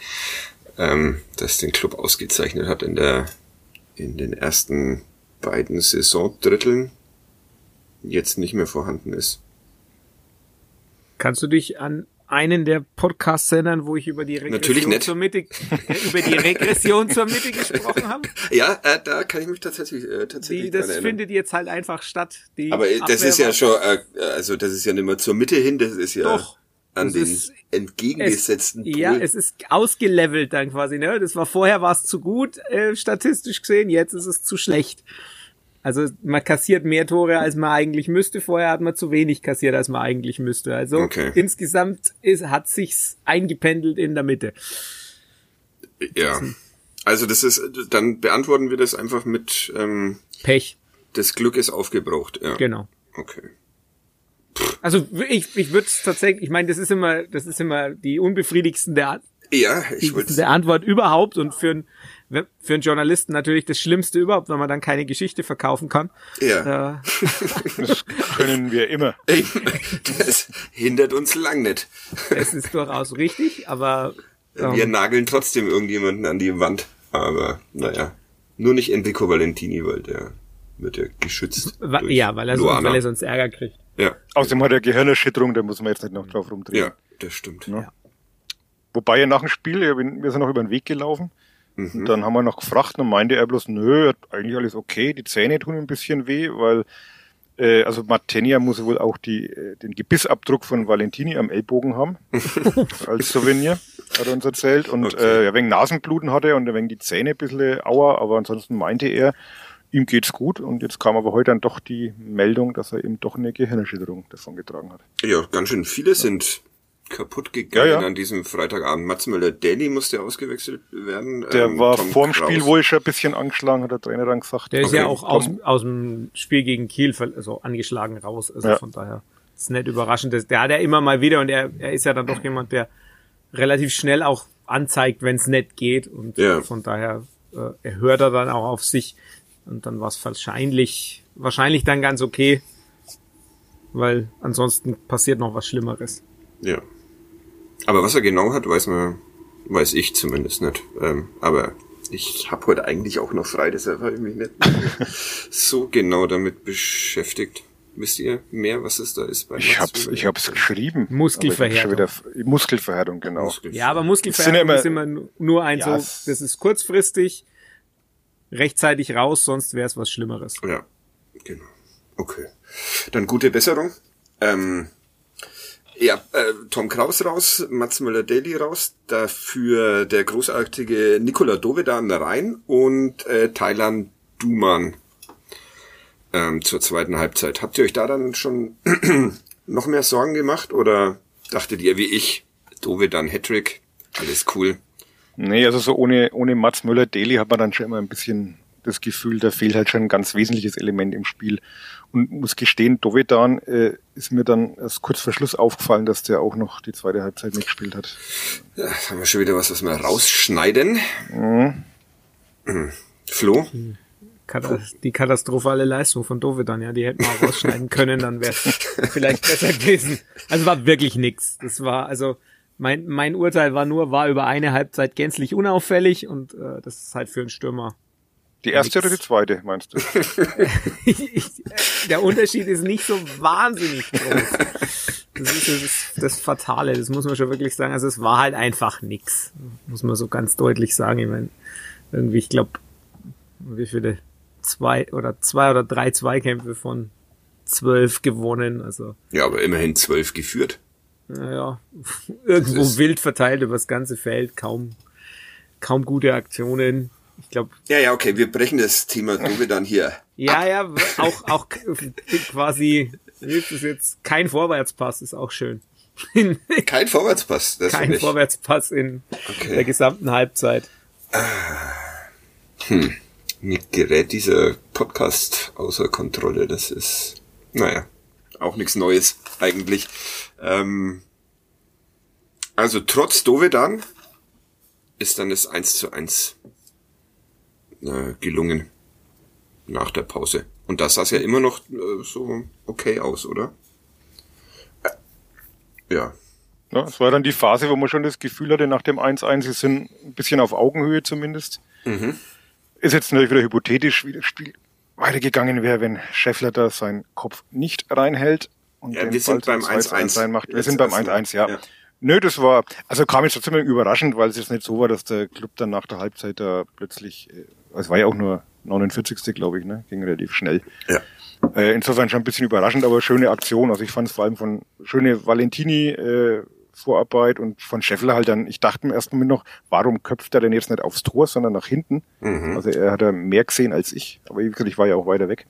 ähm, das den Club ausgezeichnet hat in der in den ersten beiden Saisondritteln, jetzt nicht mehr vorhanden ist. Kannst du dich an einen der Podcasts erinnern, wo ich über die Natürlich Regression zur Mitte, äh, über die Regression zur Mitte gesprochen habe? Ja, äh, da kann ich mich tatsächlich, äh, tatsächlich Die, das findet jetzt halt einfach statt. Aber äh, das ist ja schon, äh, also das ist ja nicht mehr zur Mitte hin, das ist ja Doch. An Das den ist- entgegengesetzten Es, ja, es ist ausgelevelt dann quasi, ne? Das war vorher war es zu gut, äh, statistisch gesehen, jetzt ist es zu schlecht. Also man kassiert mehr Tore, als man eigentlich müsste. Vorher hat man zu wenig kassiert, als man eigentlich müsste. Also Okay. insgesamt ist, hat sich's eingependelt in der Mitte. ja. Also das ist, dann beantworten wir das einfach mit ähm, Pech, das Glück ist aufgebraucht. Ja. genau. Okay. Also ich, ich würde es tatsächlich, ich meine, das ist immer, das ist immer die unbefriedigsten der, Ja, ich der Antwort überhaupt und für einen für einen Journalisten natürlich das Schlimmste überhaupt, wenn man dann keine Geschichte verkaufen kann. ja. Äh, Das können wir immer. Das hindert uns lang nicht. es ist durchaus richtig, aber ähm, Wir nageln trotzdem irgendjemanden an die Wand. Aber naja. Nur nicht Enrico Valentini, weil der wird ja geschützt. wa- durch ja, weil er, sonst, weil er sonst Ärger kriegt. Ja, Außerdem hat er Gehirnerschütterung, da muss man jetzt nicht noch drauf rumdrehen. ja, das stimmt. Ja. Wobei er nach dem Spiel, wir sind noch über den Weg gelaufen. Und dann haben wir noch gefragt und meinte er bloß, nö, eigentlich alles okay, die Zähne tun ein bisschen weh, weil Äh, also Martenia muss wohl auch die, äh, den Gebissabdruck von Valentini am Ellbogen haben, als Souvenir, hat er uns erzählt. Und Okay. äh, ja, wegen Nasenbluten hatte er und wegen die Zähne ein bisschen Aua, aber ansonsten meinte er, ihm geht's gut. Und jetzt kam aber heute dann doch die Meldung, dass er eben doch eine Gehirnerschütterung davongetragen hat. Ja, ganz schön viele sind kaputt gegangen Ja, ja. an diesem Freitagabend. Mats Müller-Daly musste ausgewechselt werden. Der Ähm, war Tom vorm Kraus. Spiel wohl schon ein bisschen angeschlagen, hat der Trainer dann gesagt. Der ist Okay. ja auch aus, aus dem Spiel gegen Kiel also angeschlagen raus. Also Ja. von daher ist nicht überraschend. Der hat ja immer mal wieder und er, er ist ja dann doch jemand, der relativ schnell auch anzeigt, wenn es nicht geht. Und Ja. von daher äh, er hört er dann auch auf sich. Und dann war es wahrscheinlich, wahrscheinlich dann ganz okay. Weil ansonsten passiert noch was Schlimmeres. Ja. Aber was er genau hat, weiß man, weiß ich zumindest nicht. Ähm, aber ich habe heute eigentlich auch noch frei, deshalb habe ich mich nicht so genau damit beschäftigt. Wisst ihr mehr, was es da ist bei Ich hab's, ich hab's geschrieben. Muskelverhärtung. Wieder, Muskelverhärtung, genau. Muskel- Ja, aber Muskelverhärtung ist immer, ja immer- nur ein Ja, so, das ist kurzfristig, rechtzeitig raus, sonst wäre es was Schlimmeres. Ja, genau. Okay. Dann gute Besserung. Ähm, ja, äh, Tom Kraus raus, Mats Müller-Daly raus, dafür der großartige Nikola Dovedan rein und äh, Thailand Duman ähm, zur zweiten Halbzeit. Habt ihr euch da dann schon noch mehr Sorgen gemacht oder dachtet ihr wie ich, Dovedan Hattrick, alles cool? Nee, also so ohne, ohne Mats Müller-Daly hat man dann schon immer ein bisschen das Gefühl, da fehlt halt schon ein ganz wesentliches Element im Spiel. Und muss gestehen, Dovedan äh, ist mir dann erst kurz vor Schluss aufgefallen, dass der auch noch die zweite Halbzeit mitgespielt hat. Ja, jetzt haben wir schon wieder was, was wir rausschneiden. Mhm. Flo? Kata- Die katastrophale Leistung von Dovedan, ja, die hätten wir auch rausschneiden können, dann wäre vielleicht besser gewesen. Also war wirklich nix. Das war, also mein, mein Urteil war nur, war über eine Halbzeit gänzlich unauffällig und äh, das ist halt für einen Stürmer. Die erste Nix. oder die zweite, meinst du? der Unterschied ist nicht so wahnsinnig groß. Das ist das, das Fatale, das muss man schon wirklich sagen. Also es war halt einfach nix, muss man so ganz deutlich sagen. Ich meine, irgendwie, ich glaube, wie viele zwei oder zwei oder drei Zweikämpfe von zwölf gewonnen. Also Ja, aber immerhin zwölf geführt. Naja, irgendwo wild verteilt über das ganze Feld, kaum, kaum gute Aktionen. Ich glaube, Ja, ja, okay, wir brechen das Thema Dove dann hier. Ja, ja, auch, auch quasi, ist das jetzt? Kein Vorwärtspass ist auch schön. Kein Vorwärtspass. Das Kein. Vorwärtspass in Okay. der gesamten Halbzeit. Mir gerät dieser Podcast außer Kontrolle. Das ist, naja, auch nichts Neues eigentlich. Ähm, also trotz Dovedan ist dann das 1 zu 1 äh, gelungen nach der Pause. Und das sah ja immer noch äh, so okay aus, oder? Äh, ja. Ja, es war dann die Phase, wo man schon das Gefühl hatte, nach dem 1-1, sie sind ein bisschen auf Augenhöhe zumindest. Ist jetzt natürlich wieder hypothetisch, wie das Spiel weitergegangen wäre, wenn Scheffler da seinen Kopf nicht reinhält und Ja, den wir sind beim zum 1-1. reinmacht. Wir sind beim erstmal. 1-1, ja. Ja. Nö, das war, also kam jetzt trotzdem überraschend, weil es jetzt nicht so war, dass der Club dann nach der Halbzeit da plötzlich, äh, es war ja auch nur 49. glaube ich, ne, ging relativ schnell. Ja. Äh, insofern schon ein bisschen überraschend, aber schöne Aktion. Also ich fand es vor allem von schöne Valentini äh, Vorarbeit und von Scheffler halt dann, ich dachte im ersten Moment noch, warum köpft er denn jetzt nicht aufs Tor, sondern nach hinten? Mhm. Also er hat ja mehr gesehen als ich, aber wie gesagt, ich war ja auch weiter weg.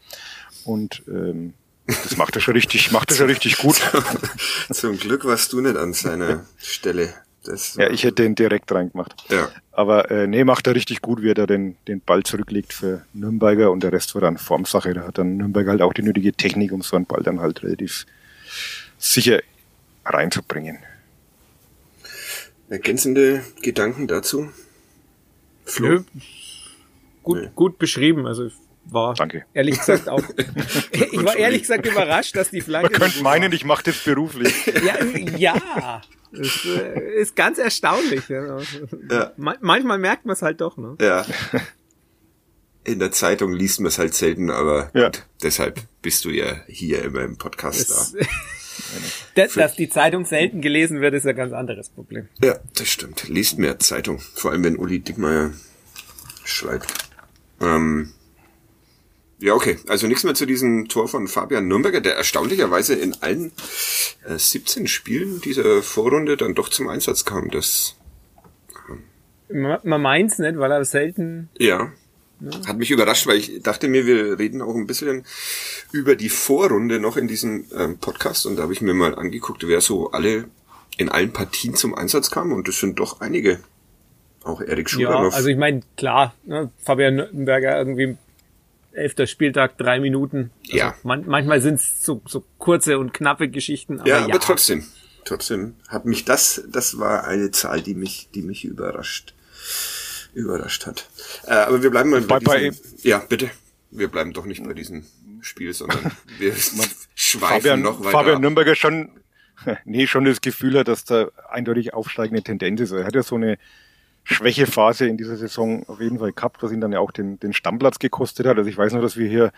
Und ähm, das macht er schon richtig, macht er schon richtig gut. Zum Glück warst du nicht an seiner Stelle. Das Ja, ich hätte den direkt reingemacht. Ja. Aber äh, nee, macht er richtig gut, wie er da den, den Ball zurücklegt für Nürnberger und der Rest war dann Formsache. Da hat dann Nürnberger halt auch die nötige Technik, um so einen Ball dann halt relativ sicher reinzubringen. Ergänzende Gedanken dazu? Flo? Nö. Gut, Nee. gut beschrieben. Also ich war Danke. ehrlich gesagt auch. ich war ehrlich gesagt überrascht, dass die Flanke. Man könnte meinen, ich mache das beruflich. war. Ja, ja. Das äh, ist ganz erstaunlich. Ja. Ja. Ma- Manchmal merkt man es halt doch. Ne? Ja. In der Zeitung liest man es halt selten, aber Ja. gut, deshalb bist du ja hier immer im Podcast Das, da. Dass, dass die Zeitung selten gelesen wird, ist ein ganz anderes Problem. Ja, das stimmt. Liest mehr Zeitung. Vor allem, wenn Uli Dickmeyer schreibt. Ähm, Ja, okay. Also nichts mehr zu diesem Tor von Fabian Nürnberger, der erstaunlicherweise in allen äh, 17 Spielen dieser Vorrunde dann doch zum Einsatz kam. Das Man, man meint's nicht, weil er selten. ja, hat mich überrascht, weil ich dachte mir, wir reden auch ein bisschen über die Vorrunde noch in diesem ähm, Podcast und da habe ich mir mal angeguckt, wer so alle in allen Partien zum Einsatz kam und das sind doch einige. Auch Erik Ja, Schuranov. also ich meine, klar, ne, Fabian Nürnberger irgendwie elfter Spieltag, drei Minuten. Also Ja. Man, manchmal sind's so, so kurze und knappe Geschichten, aber ja, ja. aber trotzdem. Trotzdem hat mich das, das war eine Zahl, die mich, die mich überrascht, überrascht hat. Äh, aber wir bleiben mal bei, Bei- diesem, ja, bitte. Wir bleiben doch nicht bei diesem Spiel, sondern wir schweifen Fabian, noch weiter. Fabian ab. Nürnberger schon, nee, schon das Gefühl hat, dass da eindeutig aufsteigende Tendenz ist. Er hat ja so eine Schwächephase in dieser Saison auf jeden Fall gehabt, was ihn dann ja auch den, den Stammplatz gekostet hat. Also ich weiß nur, dass wir hier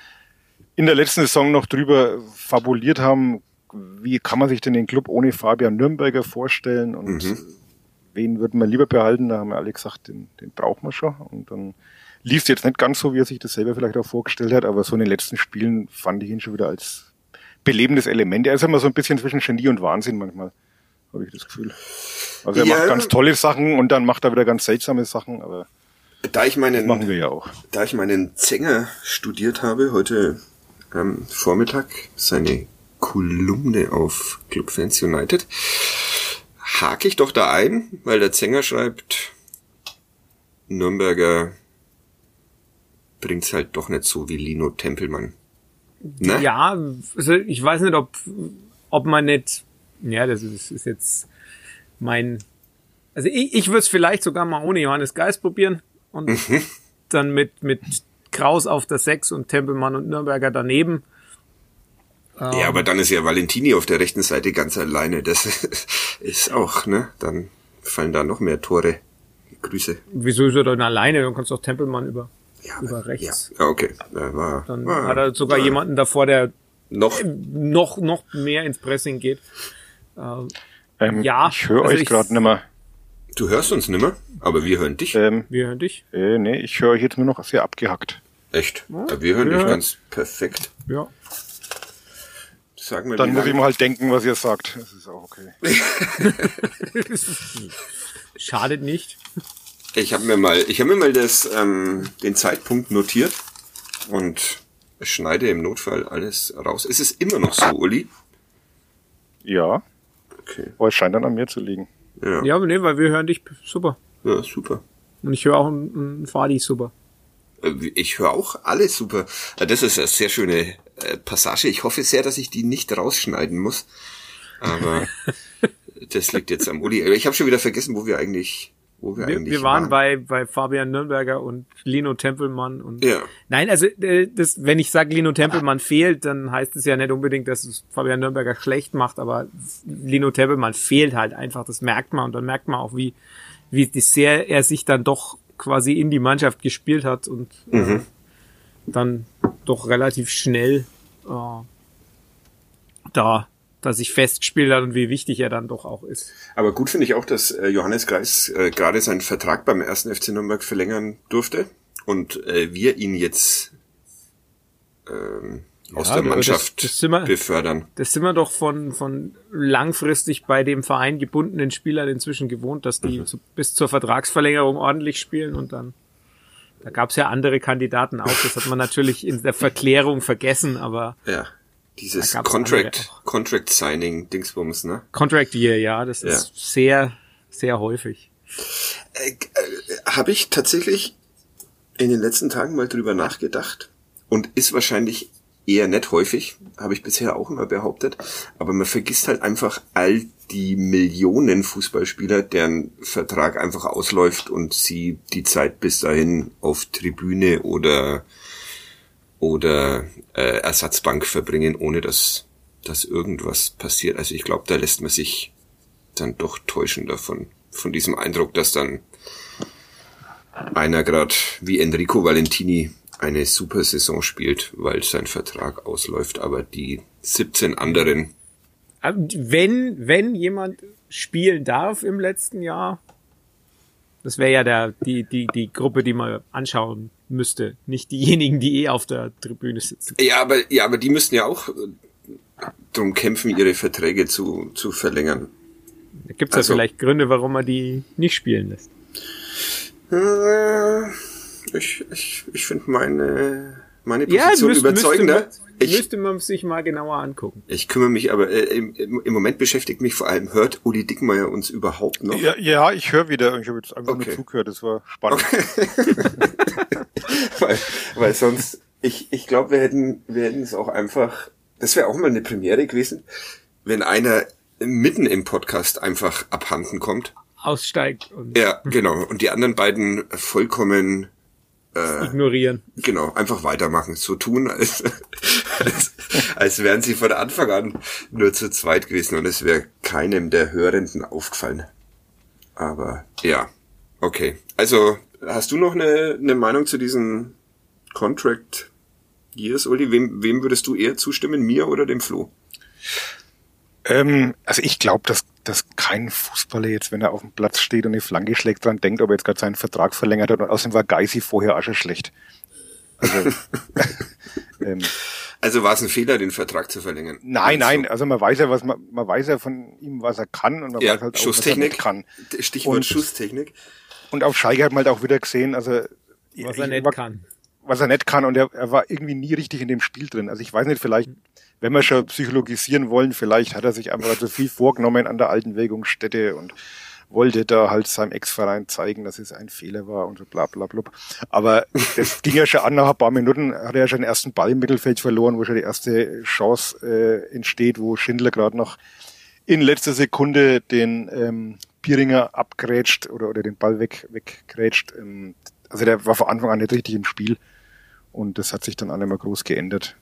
in der letzten Saison noch drüber fabuliert haben, wie kann man sich denn den Club ohne Fabian Nürnberger vorstellen und Mhm. Wen würden wir lieber behalten? Da haben wir alle gesagt, den, den brauchen wir schon. Und dann lief es jetzt nicht ganz so, wie er sich das selber vielleicht auch vorgestellt hat, aber so in den letzten Spielen fand ich ihn schon wieder als belebendes Element. Er ist immer so ein bisschen zwischen Genie und Wahnsinn manchmal, habe ich das Gefühl. Also er Ja. macht ganz tolle Sachen und dann macht er wieder ganz seltsame Sachen, aber Da ich meinen, machen wir ja auch. da ich meinen Zenger studiert habe, heute am Vormittag seine Kolumne auf Club Fans United, hake ich doch da ein, weil der Zenger schreibt, Nürnberger bringt's halt doch nicht so wie Lino Tempelmann. Ne? Ja, also ich weiß nicht, ob, ob man nicht, ja, das ist, ist jetzt mein, also ich, ich würde es vielleicht sogar mal ohne Johannes Geist probieren und Mhm. dann mit, mit Kraus auf der 6 und Tempelmann und Nürnberger daneben. Ja, aber dann ist ja Valentini auf der rechten Seite ganz alleine. Das ist auch, ne? Dann fallen da noch mehr Tore. Grüße. Wieso ist er dann alleine? Dann kannst du auch Tempelmann über, Ja, über rechts. Ja, okay. War, Dann war, hat er sogar war jemanden davor, der noch noch, noch mehr ins Pressing geht. Ähm, Ähm, Ja, ich höre also euch gerade nicht mehr. Du hörst uns nimmer, aber wir hören dich. Ähm, wir hören dich. äh, nee, ich höre euch jetzt nur noch sehr abgehackt. Echt? Ja, wir hören Ja. dich ganz perfekt. Ja. Sag mal, Dann muss ich mal halt denken, was ihr sagt. Das ist auch okay. Schadet nicht. Ich habe mir mal, ich habe mir mal das, ähm, den Zeitpunkt notiert und schneide im Notfall alles raus. Ist es immer noch so, Uli? Ja, Okay. aber es scheint dann an mir zu liegen. Ja. Ja, aber nee, weil wir hören dich super. ja super. Und ich höre auch einen, einen Fadi super. Äh, Ich höre auch alles super. Äh, Das ist eine sehr schöne äh, Passage. Ich hoffe sehr, dass ich die nicht rausschneiden muss. Aber das liegt jetzt am Uli. Ich habe schon wieder vergessen, wo wir eigentlich, wo wir, Wir, eigentlich wir waren bei, bei Fabian Nürnberger und Lino Tempelmann und Ja. Nein, also äh, das, wenn ich sage, Lino Tempelmann fehlt, dann heißt es ja nicht unbedingt, dass es Fabian Nürnberger schlecht macht, aber Lino Tempelmann fehlt halt einfach, das merkt man und dann merkt man auch, wie, wie sehr er sich dann doch quasi in die Mannschaft gespielt hat und äh, dann doch relativ schnell äh, da, da sich festgespielt hat und wie wichtig er dann doch auch ist. Aber gut finde ich auch, dass äh, Johannes Greis äh, gerade seinen Vertrag beim ersten FC Nürnberg verlängern durfte und äh, wir ihn jetzt ähm, aus der aber das- Mannschaft das sind wir- befördern. Das sind wir doch von, von langfristig bei dem Verein gebundenen Spielern inzwischen gewohnt, dass die so bis zur Vertragsverlängerung ordentlich spielen und dann. Da gab es ja andere Kandidaten auch. Das hat man natürlich in der Verklärung vergessen, aber Ja. Dieses Contract. Contract Signing Dingsbums, ne? Contract Year, ja, das Ja. ist sehr, sehr häufig. Äh, äh, Habe ich tatsächlich in den letzten Tagen mal drüber nachgedacht und ist wahrscheinlich eher nicht häufig, habe ich bisher auch immer behauptet, aber man vergisst halt einfach all die Millionen Fußballspieler, deren Vertrag einfach ausläuft und sie die Zeit bis dahin auf Tribüne oder oder äh, Ersatzbank verbringen, ohne dass dass irgendwas passiert. Also ich glaube, da lässt man sich dann doch täuschen davon, von diesem Eindruck, dass dann einer gerade wie Enrico Valentini eine super Saison spielt, weil sein Vertrag ausläuft, aber die 17 anderen, Aber Wenn, wenn jemand spielen darf im letzten Jahr, das wäre ja der, die, die, die Gruppe, die man anschauen müsste, nicht diejenigen, die eh auf der Tribüne sitzen. Ja, aber, ja, aber die müssten ja auch äh, drum kämpfen, ihre Verträge zu, zu verlängern. Da gibt es Also- ja vielleicht Gründe, warum man die nicht spielen lässt. Äh, Ich, ich, ich finde meine, meine Ja, Position müsste, überzeugender. müsste, man, ich, müsste man sich mal genauer angucken. ich kümmere mich aber, äh, im, im Moment beschäftigt mich vor allem, hört Uli Dickmeyer uns überhaupt noch? Ja, ja ich höre wieder. Ich habe jetzt einfach Okay. nur zugehört. Das war spannend. weil, weil sonst, ich, ich glaube, wir hätten, wir hätten es auch einfach, das wäre auch mal eine Premiere gewesen, wenn einer mitten im Podcast einfach abhanden kommt. Aussteigt und Ja, genau. Und die anderen beiden vollkommen, ignorieren. genau, einfach weitermachen. So tun, als, als, als wären sie von Anfang an nur zu zweit gewesen und es wäre keinem der Hörenden aufgefallen. Aber ja, okay. Also, hast du noch eine, eine Meinung zu diesen Contract Years, Uli? Wem, wem würdest du eher zustimmen, mir oder dem Flo? Ähm, also ich glaube, dass, dass kein Fußballer jetzt, wenn er auf dem Platz steht und eine Flanke schlägt, dran denkt, ob er jetzt gerade seinen Vertrag verlängert hat. Und außerdem war Geisi vorher auch schon schlecht. Also, ähm, Also war es ein Fehler, den Vertrag zu verlängern? nein, Also, nein, also man weiß ja, was man, man weiß ja von ihm, was er kann und man Ja, weiß halt auch, was er Schusstechnik. nicht kann. Stichwort Und- Schusstechnik. Und auf Schalke hat man halt auch wieder gesehen, also Was er ich- nicht war- kann. was er nicht kann und er, er war irgendwie nie richtig in dem Spiel drin. Also ich weiß nicht, vielleicht, wenn wir schon psychologisieren wollen, vielleicht hat er sich einfach so viel vorgenommen an der alten Wägungsstätte und wollte da halt seinem Ex-Verein zeigen, dass es ein Fehler war und so bla bla bla. Aber das ging ja schon an, nach ein paar Minuten hat er ja schon den ersten Ball im Mittelfeld verloren, wo schon die erste Chance äh, entsteht, wo Schindler gerade noch in letzter Sekunde den ähm, Pieringer abgrätscht oder, oder den Ball weg, weggrätscht. Ähm, also der war von Anfang an nicht richtig im Spiel und das hat sich dann auch nicht mehr groß geändert.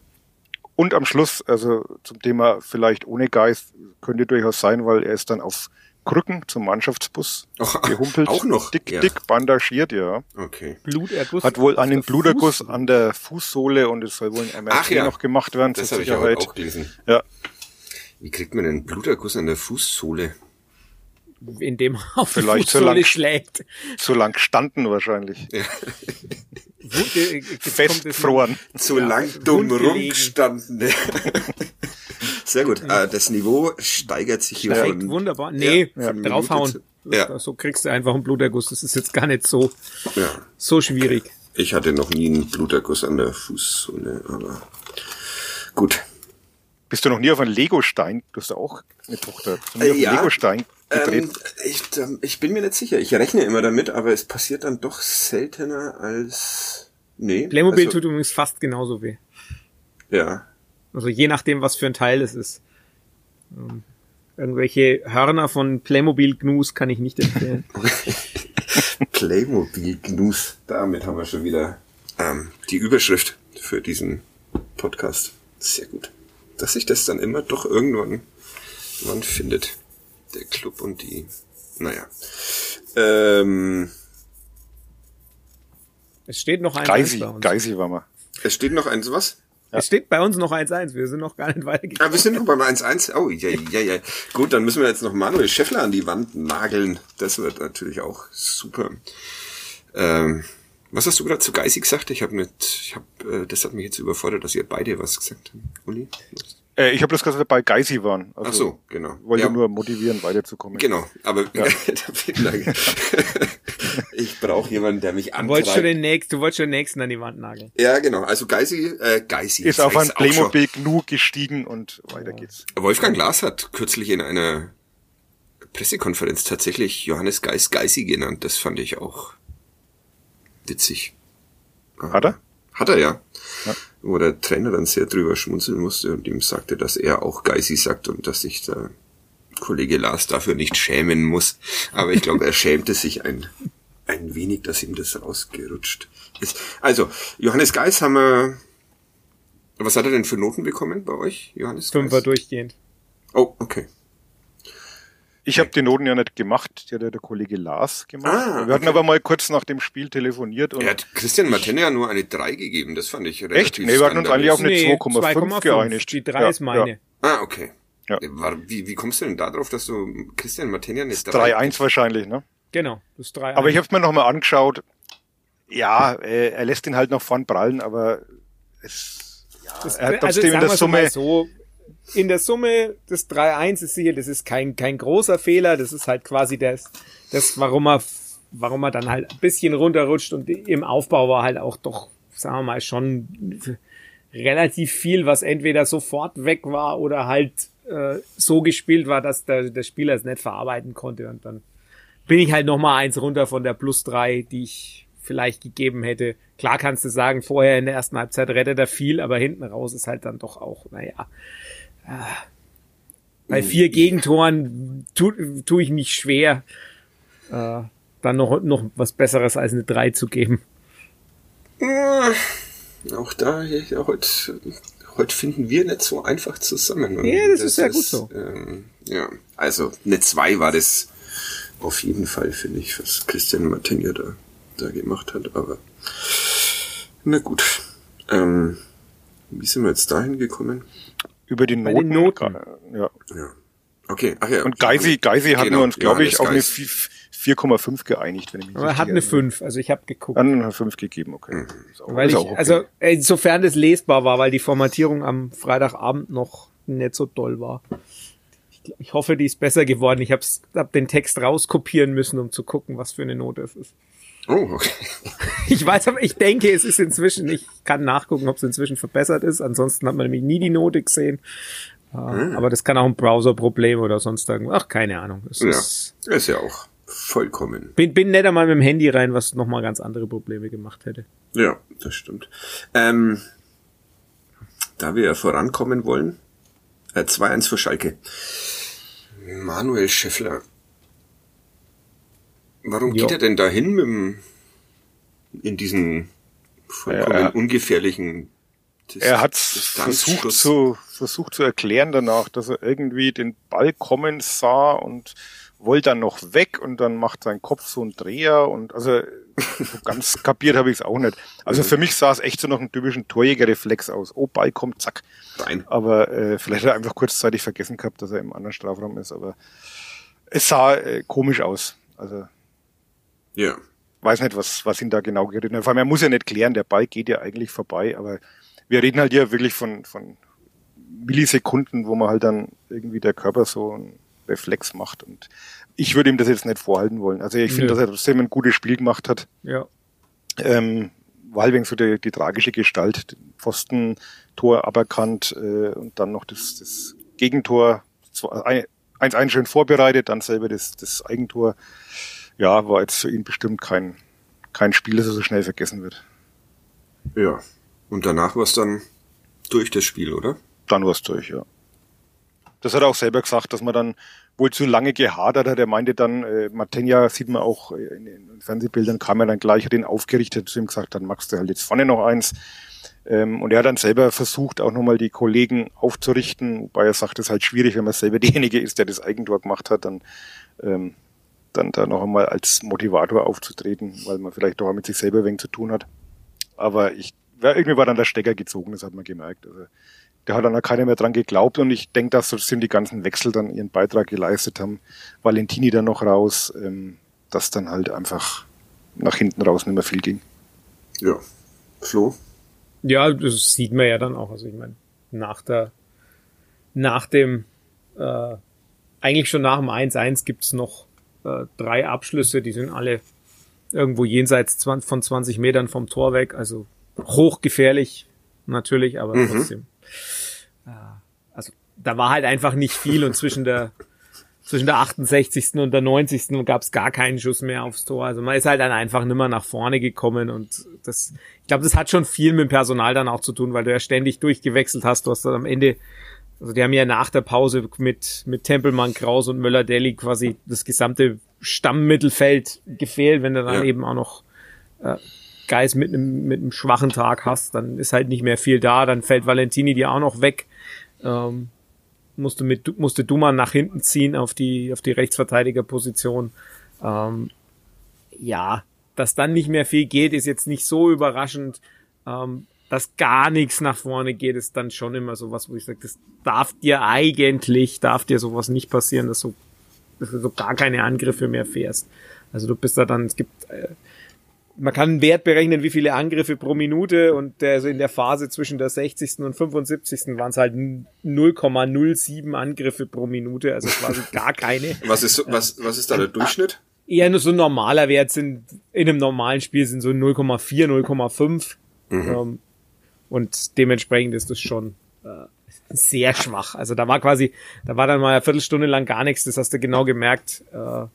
Und am Schluss, also zum Thema vielleicht ohne Geist, könnte durchaus sein, weil er ist dann auf Krücken zum Mannschaftsbus Ach, gehumpelt. auch noch? Dick, Ja. dick bandagiert, ja. Okay. Bluterguss. Hat wohl einen Bluterguss Fuß- an der Fußsohle und es soll wohl ein MRT ja. noch gemacht werden Das zur habe ich auch, Sicherheit. auch gelesen. Ja, Wie kriegt man einen Bluterguss an der Fußsohle? In dem er auf Vielleicht Fußsohle lang- schlägt. zu lang gestanden wahrscheinlich. Äh, Festgefroren. Zu Ja, lang dumm rumgestanden. Sehr gut. Ah, das Niveau steigert sich hier Direkt von, wunderbar. Nee, Ja, von draufhauen. Zu- Ja. So kriegst du einfach einen Bluterguss. Das ist jetzt gar nicht so, ja. so schwierig. Ich hatte noch nie einen Bluterguss an der Fußsohle, aber gut. Bist du noch nie auf einen Legostein? Du hast ja auch eine Tochter. Bist du nie Äh, auf einen ja. Legostein? Ähm, ich, ähm, ich bin mir nicht sicher. Ich rechne immer damit, aber es passiert dann doch seltener als. Nee. Playmobil also, tut übrigens fast genauso weh. Ja. Also je nachdem, was für ein Teil es ist. Ähm, irgendwelche Hörner von Playmobil Gnus kann ich nicht empfehlen. Playmobil Gnus. Damit haben wir schon wieder ähm, die Überschrift für diesen Podcast. Sehr gut. Dass sich das dann immer doch irgendwann wann findet. Der Club und die. Naja. Ähm, es steht noch ein Geisi, bei uns. Geisi war mal. es steht noch eins was? Es steht bei uns noch 1-1. Wir sind noch gar nicht weitergegangen. Ah, wir sind noch beim 1-1. Oh, ja, ja, ja. Gut, dann müssen wir jetzt noch Manuel Schäffler an die Wand nageln. Das wird natürlich auch super. Ähm, was hast du gerade zu Geisi gesagt? Ich habe nicht, ich habe, äh, das hat mich jetzt überfordert, dass ihr beide was gesagt habt. Uli? Äh, ich habe das gesagt, bei Geisi waren. Also, Ach so, genau. Wollte Ja. nur motivieren, weiterzukommen. Genau, aber Dank. ich brauche jemanden, der mich Du wolltest schon antreibt. den nächsten, du wolltest schon den nächsten an die Wand nageln. Ja, genau. Also Geisi, äh, Geisi. Ist auf ein. Playmobil Gnu gestiegen und weiter geht's. Wolfgang Glas hat kürzlich in einer Pressekonferenz tatsächlich Johannes Geis Geisi genannt. Das fand ich auch witzig. Hat er? Hat er ja. Ja. Wo der Trainer dann sehr drüber schmunzeln musste und ihm sagte, dass er auch Geisi sagt und dass sich der Kollege Lars dafür nicht schämen muss. Aber ich glaube, er schämte sich ein, ein wenig, dass ihm das rausgerutscht ist. Also, Johannes Geis haben wir, was hat er denn für Noten bekommen bei euch, Johannes Fünfer Geis? durchgehend. Oh, okay. Ich habe die Noten ja nicht gemacht, die hat ja der Kollege Lars gemacht. Ah, wir hatten okay. aber mal kurz nach dem Spiel telefoniert und Er hat Christian Martenne ja nur eine 3 gegeben, das fand ich relativ Echt? Nee, wir hatten uns eigentlich auf eine Nee, 2,5 geeinigt. Die 3 Ja, ist meine. ja. Ah, okay. Ja. Wie, wie kommst du denn da drauf, dass du Christian Martenia eine 3-1 wahrscheinlich, ne? Genau, das ist 3 Aber ich habe es mir nochmal angeschaut. Ja, äh, er lässt ihn halt noch vorn prallen, aber es, ja, Das, er hat also trotzdem in sagen der Summe, so, in der Summe das 3-1 ist sicher, das ist kein, kein großer Fehler, das ist halt quasi das, das, warum er, warum er dann halt ein bisschen runterrutscht und im Aufbau war halt auch doch, sagen wir mal, schon relativ viel, was entweder sofort weg war oder halt äh, so gespielt war, dass der, der Spieler es nicht verarbeiten konnte und dann bin ich halt noch mal eins runter von der plus drei, die ich vielleicht gegeben hätte. Klar kannst du sagen, vorher in der ersten Halbzeit rettet er viel, aber hinten raus ist halt dann doch auch, naja. Bei vier Gegentoren tue tu ich mich schwer, äh, dann noch, noch was Besseres als eine drei zu geben. Auch da, ja, heute, heute finden wir nicht so einfach zusammen. Ja, das ist ja gut so. Ähm, ja, also eine 2 war das auf jeden Fall, finde ich, was Christian Martinia da, da gemacht hat. Aber na gut. Ähm, wie sind wir jetzt dahin gekommen? Über die Noten, den Noten. ja. Ja. Okay, ach ja. Und Geisi, Geisi hatten Genau, wir uns, glaube ich, auf eine Geis. 4,5 geeinigt, wenn ich mich er richtig hat eine erinnere. fünf, also ich habe geguckt. Dann eine 5 gegeben, okay. Ist auch, Weil ist ich, auch okay. also äh, sofern das lesbar war, weil die Formatierung am Freitagabend noch nicht so doll war. Ich, ich hoffe, die ist besser geworden. Ich habe hab den Text rauskopieren müssen, um zu gucken, was für eine Note es ist. Oh, okay. Ich weiß, aber ich denke, es ist inzwischen, ich kann nachgucken, ob es inzwischen verbessert ist. Ansonsten hat man nämlich nie die Note gesehen. Äh, Aber das kann auch ein Browser-Problem oder sonst irgendwas. Ach, keine Ahnung. Es Ja, ist, ist ja auch vollkommen. bin, bin netter mal mit dem Handy rein, was nochmal ganz andere Probleme gemacht hätte. Ja, das stimmt. Ähm, da wir ja vorankommen wollen, äh, 2-1 für Schalke. Manuel Schäffler. Warum Ja. geht er denn dahin mit dem, in diesen vollkommen Ja. ungefährlichen Dis er hat versucht zu, versucht zu erklären danach, dass er irgendwie den Ball kommen sah und wollte dann noch weg und dann macht sein Kopf so einen Dreher und also so ganz kapiert habe ich es auch nicht. Also für mich sah es echt so nach einem typischen Torjägerreflex aus. Oh, Ball kommt, zack. Rein. Aber äh, vielleicht hat er einfach kurzzeitig vergessen gehabt, dass er im anderen Strafraum ist. Aber es sah äh, komisch aus. Also Ja. weiß nicht, was, was ihn da genau geritten hat. Vor allem, er muss ja nicht klären, der Ball geht ja eigentlich vorbei, aber wir reden halt hier wirklich von, von Millisekunden, wo man halt dann irgendwie der Körper so einen Reflex macht. Und ich würde ihm das jetzt nicht vorhalten wollen. Also ich finde, dass er trotzdem ein gutes Spiel gemacht hat. Ja. Ähm, war halt wegen so die, die tragische Gestalt, Pfostentor aberkannt äh, und dann noch das, das Gegentor, 1-1 schön vorbereitet, dann selber das, das Eigentor. Ja, war jetzt für ihn bestimmt kein, kein Spiel, das er so schnell vergessen wird. Ja. Und danach war es dann durch das Spiel, oder? Dann war es durch, ja. Das hat er auch selber gesagt, dass man dann wohl zu lange gehadert hat. Er meinte dann, äh, Matenja sieht man auch äh, in den Fernsehbildern, kam er dann gleich, hat ihn aufgerichtet, zu ihm gesagt, dann machst du halt jetzt vorne noch eins. Ähm, und er hat dann selber versucht, auch nochmal die Kollegen aufzurichten, wobei er sagt, es ist halt schwierig, wenn man selber derjenige ist, der das Eigentor gemacht hat, dann, ähm, dann da noch einmal als Motivator aufzutreten, weil man vielleicht doch mit sich selber wenig zu tun hat. Aber ich, ja, irgendwie war dann der Stecker gezogen, das hat man gemerkt. Also, da hat dann auch keiner mehr dran geglaubt und ich denke, dass trotzdem die ganzen Wechsel dann ihren Beitrag geleistet haben. Valentini dann noch raus, ähm, dass dann halt einfach nach hinten raus nicht mehr viel ging. Ja. Flo? Ja, das sieht man ja dann auch. Also ich meine, nach der, nach dem, äh, eigentlich schon nach dem 1-1 gibt's noch äh, drei Abschlüsse, die sind alle irgendwo jenseits 20, von 20 Metern vom Tor weg, also hochgefährlich natürlich, aber Mhm. trotzdem. Äh, also da war halt einfach nicht viel und zwischen der zwischen der 68. und der 90. gab es gar keinen Schuss mehr aufs Tor. Also man ist halt dann einfach nimmer nach vorne gekommen und das, ich glaube, das hat schon viel mit dem Personal dann auch zu tun, weil du ja ständig durchgewechselt hast. Du hast dann am Ende, also die haben ja nach der Pause mit, mit Tempelmann, Kraus und Möller-Deli quasi das gesamte Stammmittelfeld gefehlt, wenn du dann Ja. eben auch noch äh, Geist mit einem mit einem schwachen Tag hast, dann ist halt nicht mehr viel da, dann fällt Valentini dir auch noch weg. Ähm, musste mit musste Duman nach hinten ziehen auf die auf die Rechtsverteidigerposition. Ähm, ja, dass dann nicht mehr viel geht, ist jetzt nicht so überraschend. Ähm, dass gar nichts nach vorne geht, ist dann schon immer sowas, wo ich sage, das darf dir eigentlich, darf dir sowas nicht passieren, dass du, dass du so gar keine Angriffe mehr fährst. Also du bist da dann, es gibt äh, man kann einen Wert berechnen, wie viele Angriffe pro Minute und der, also in der Phase zwischen der 60. und 75. waren es halt 0,07 Angriffe pro Minute, also quasi gar keine. Was ist, was, was ist da der Durchschnitt? Eher nur so ein normaler Wert sind, in einem normalen Spiel sind so 0,4, 0,5. Ähm, und dementsprechend ist das schon äh, sehr schwach. Also da war quasi, da war dann mal eine Viertelstunde lang gar nichts, das hast du genau gemerkt. Äh,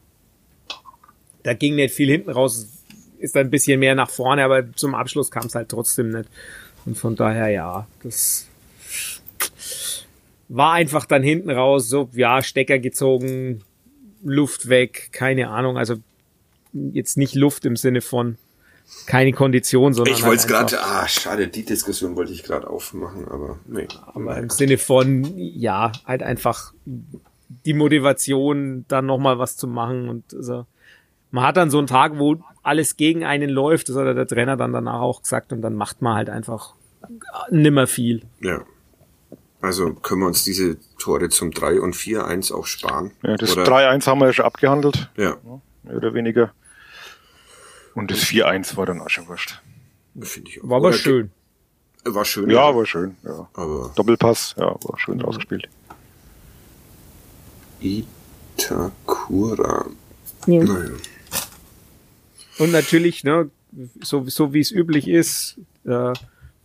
da ging nicht viel hinten raus, ist ein bisschen mehr nach vorne, aber zum Abschluss kam es halt trotzdem nicht. Und von daher, ja, das war einfach dann hinten raus, so, ja, Stecker gezogen, Luft weg, keine Ahnung, also jetzt nicht Luft im Sinne von keine Kondition, sondern Ich wollte es halt gerade, ah, schade, die Diskussion wollte ich gerade aufmachen, aber nee. aber im Sinne von, ja, halt einfach die Motivation, dann nochmal was zu machen und also, man hat dann so einen Tag, wo alles gegen einen läuft, das hat der Trainer dann danach auch gesagt und dann macht man halt einfach nimmer viel. Ja. Also können wir uns diese Tore zum 3 und 4-1 auch sparen? Ja, das Oder- 3-1 haben wir ja schon abgehandelt, Ja, mehr oder weniger. Und das 4-1 war dann auch schon wurscht. finde ich auch. War aber schön. War schön. Ja, war schön. Ja. aber Doppelpass, ja, war schön rausgespielt. Itakura. Naja. Und natürlich, ne, so, so wie es üblich ist, äh,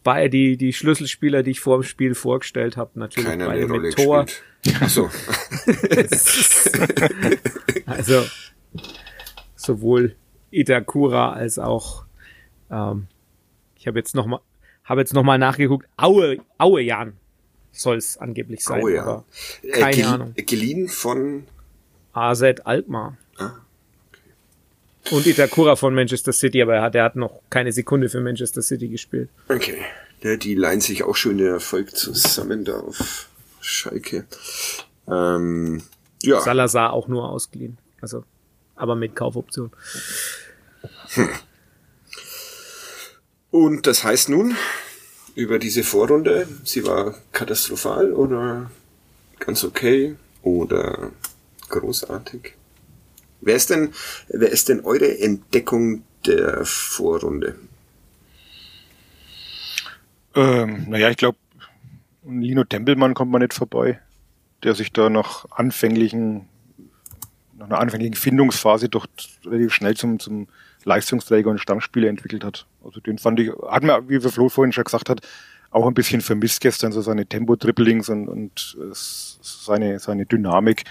bei die, die Schlüsselspieler, die ich vor dem Spiel vorgestellt habe, natürlich Keiner beide Rolle mit Tor. gespielt. Ach so. Also sowohl Itakura als auch ähm, ich habe jetzt noch mal habe jetzt noch mal nachgeguckt. Aue Aue Jan soll es angeblich sein. Oh ja. Äh, keine gelie- Ahnung. Geliehen von AZ Alkmaar. Ah, Und Itakura von Manchester City, aber er hat, er hat noch keine Sekunde für Manchester City gespielt. Okay. Ja, die leihen sich auch schön den Erfolg zusammen da auf Schalke. Ähm, ja, Salazar auch nur ausgeliehen. Also, aber mit Kaufoption. Und das heißt nun, über diese Vorrunde, sie war katastrophal oder ganz okay oder großartig? Wer ist denn, wer ist denn eure Entdeckung der Vorrunde? Ähm, naja, ich glaube, Lino Tempelmann kommt man nicht vorbei, der sich da nach anfänglichen, nach einer anfänglichen Findungsphase doch relativ schnell zum, zum Leistungsträger und Stammspieler entwickelt hat. Also den fand ich, hat mir, wie Flo vorhin schon gesagt hat, auch ein bisschen vermisst gestern, so seine Tempo-Dribblings und, und äh, seine, seine Dynamik.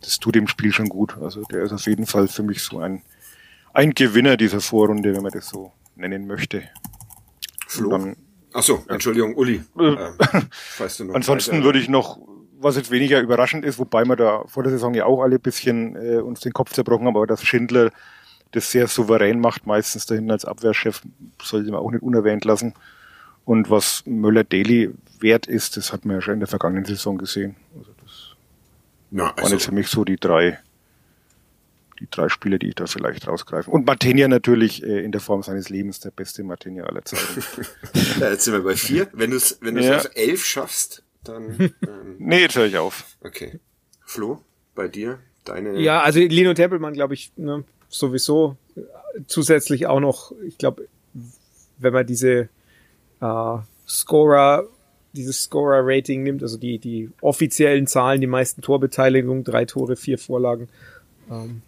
Das tut dem Spiel schon gut. Also der ist auf jeden Fall für mich so ein, ein Gewinner dieser Vorrunde, wenn man das so nennen möchte. Flo? Ach so, Entschuldigung, Uli. Äh, weißt du noch Ansonsten weiter? würde ich noch, was jetzt weniger überraschend ist, wobei wir da vor der Saison ja auch alle ein bisschen äh, uns den Kopf zerbrochen haben, aber dass Schindler das sehr souverän macht, meistens dahin als Abwehrchef, sollte man auch nicht unerwähnt lassen. Und was Möller-Daly wert ist, das hat man ja schon in der vergangenen Saison gesehen. Also das waren also, jetzt für mich so die drei, die drei Spieler, die ich da vielleicht rausgreife. Und Martinia natürlich äh, in der Form seines Lebens der beste Martinia aller Zeiten. ja, jetzt sind wir bei vier. Wenn du es wenn du's Ja. auf elf schaffst, dann ähm, nee, jetzt höre ich auf. okay. Flo, bei dir deine Ja, also Lino Tempelmann, glaube ich, ne, sowieso zusätzlich auch noch, ich glaube, wenn man diese äh, Scorer, dieses Scorer-Rating nimmt, also die, die offiziellen Zahlen, die meisten Torbeteiligungen, drei Tore, vier Vorlagen, ähm,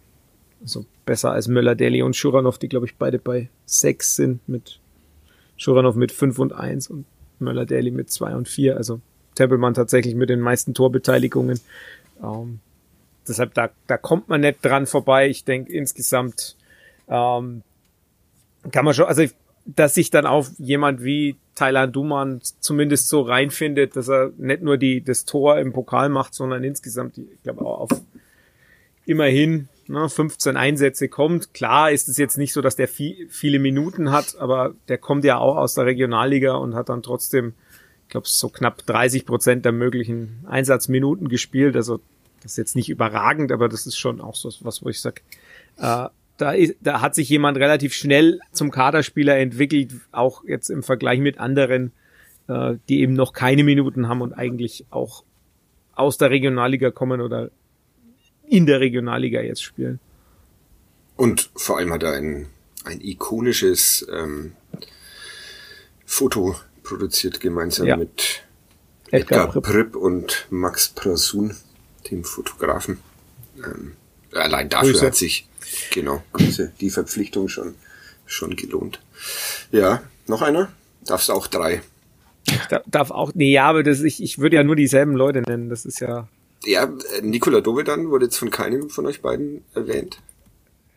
also besser als Möller, Deli und Schuranov, die, glaube ich, beide bei sechs sind, mit Schuranov mit fünf und eins und Möller, Deli mit zwei und vier, also Tempelmann tatsächlich mit den meisten Torbeteiligungen. Ähm, deshalb, da, da kommt man nicht dran vorbei. Ich denke, insgesamt ähm, kann man schon, also dass sich dann auch jemand wie Thailand Duman zumindest so reinfindet, dass er nicht nur die, das Tor im Pokal macht, sondern insgesamt, ich glaube, auch auf immerhin ne, 15 Einsätze kommt. Klar ist es jetzt nicht so, dass der viel, viele Minuten hat, aber der kommt ja auch aus der Regionalliga und hat dann trotzdem, ich glaube, so knapp 30 Prozent der möglichen Einsatzminuten gespielt. Also das ist jetzt nicht überragend, aber das ist schon auch so was, wo ich sag, äh, da, ist, da hat sich jemand relativ schnell zum Kaderspieler entwickelt, auch jetzt im Vergleich mit anderen, äh, die eben noch keine Minuten haben und eigentlich auch aus der Regionalliga kommen oder in der Regionalliga jetzt spielen. und vor allem hat er ein, ein ikonisches ähm, Foto produziert, gemeinsam Ja. mit Edgar Edgar Pripp. Pripp und Max Prasun, dem Fotografen. Ähm, allein dafür Grüße. hat sich, genau, Grüße, die Verpflichtung schon, schon gelohnt. Ja, noch einer? Darfst auch drei. Da, darf auch, nee, ja, aber das, ich, ich würde ja nur dieselben Leute nennen. Das ist ja, Ja, äh, Nikola Dovedan wurde jetzt von keinem von euch beiden erwähnt.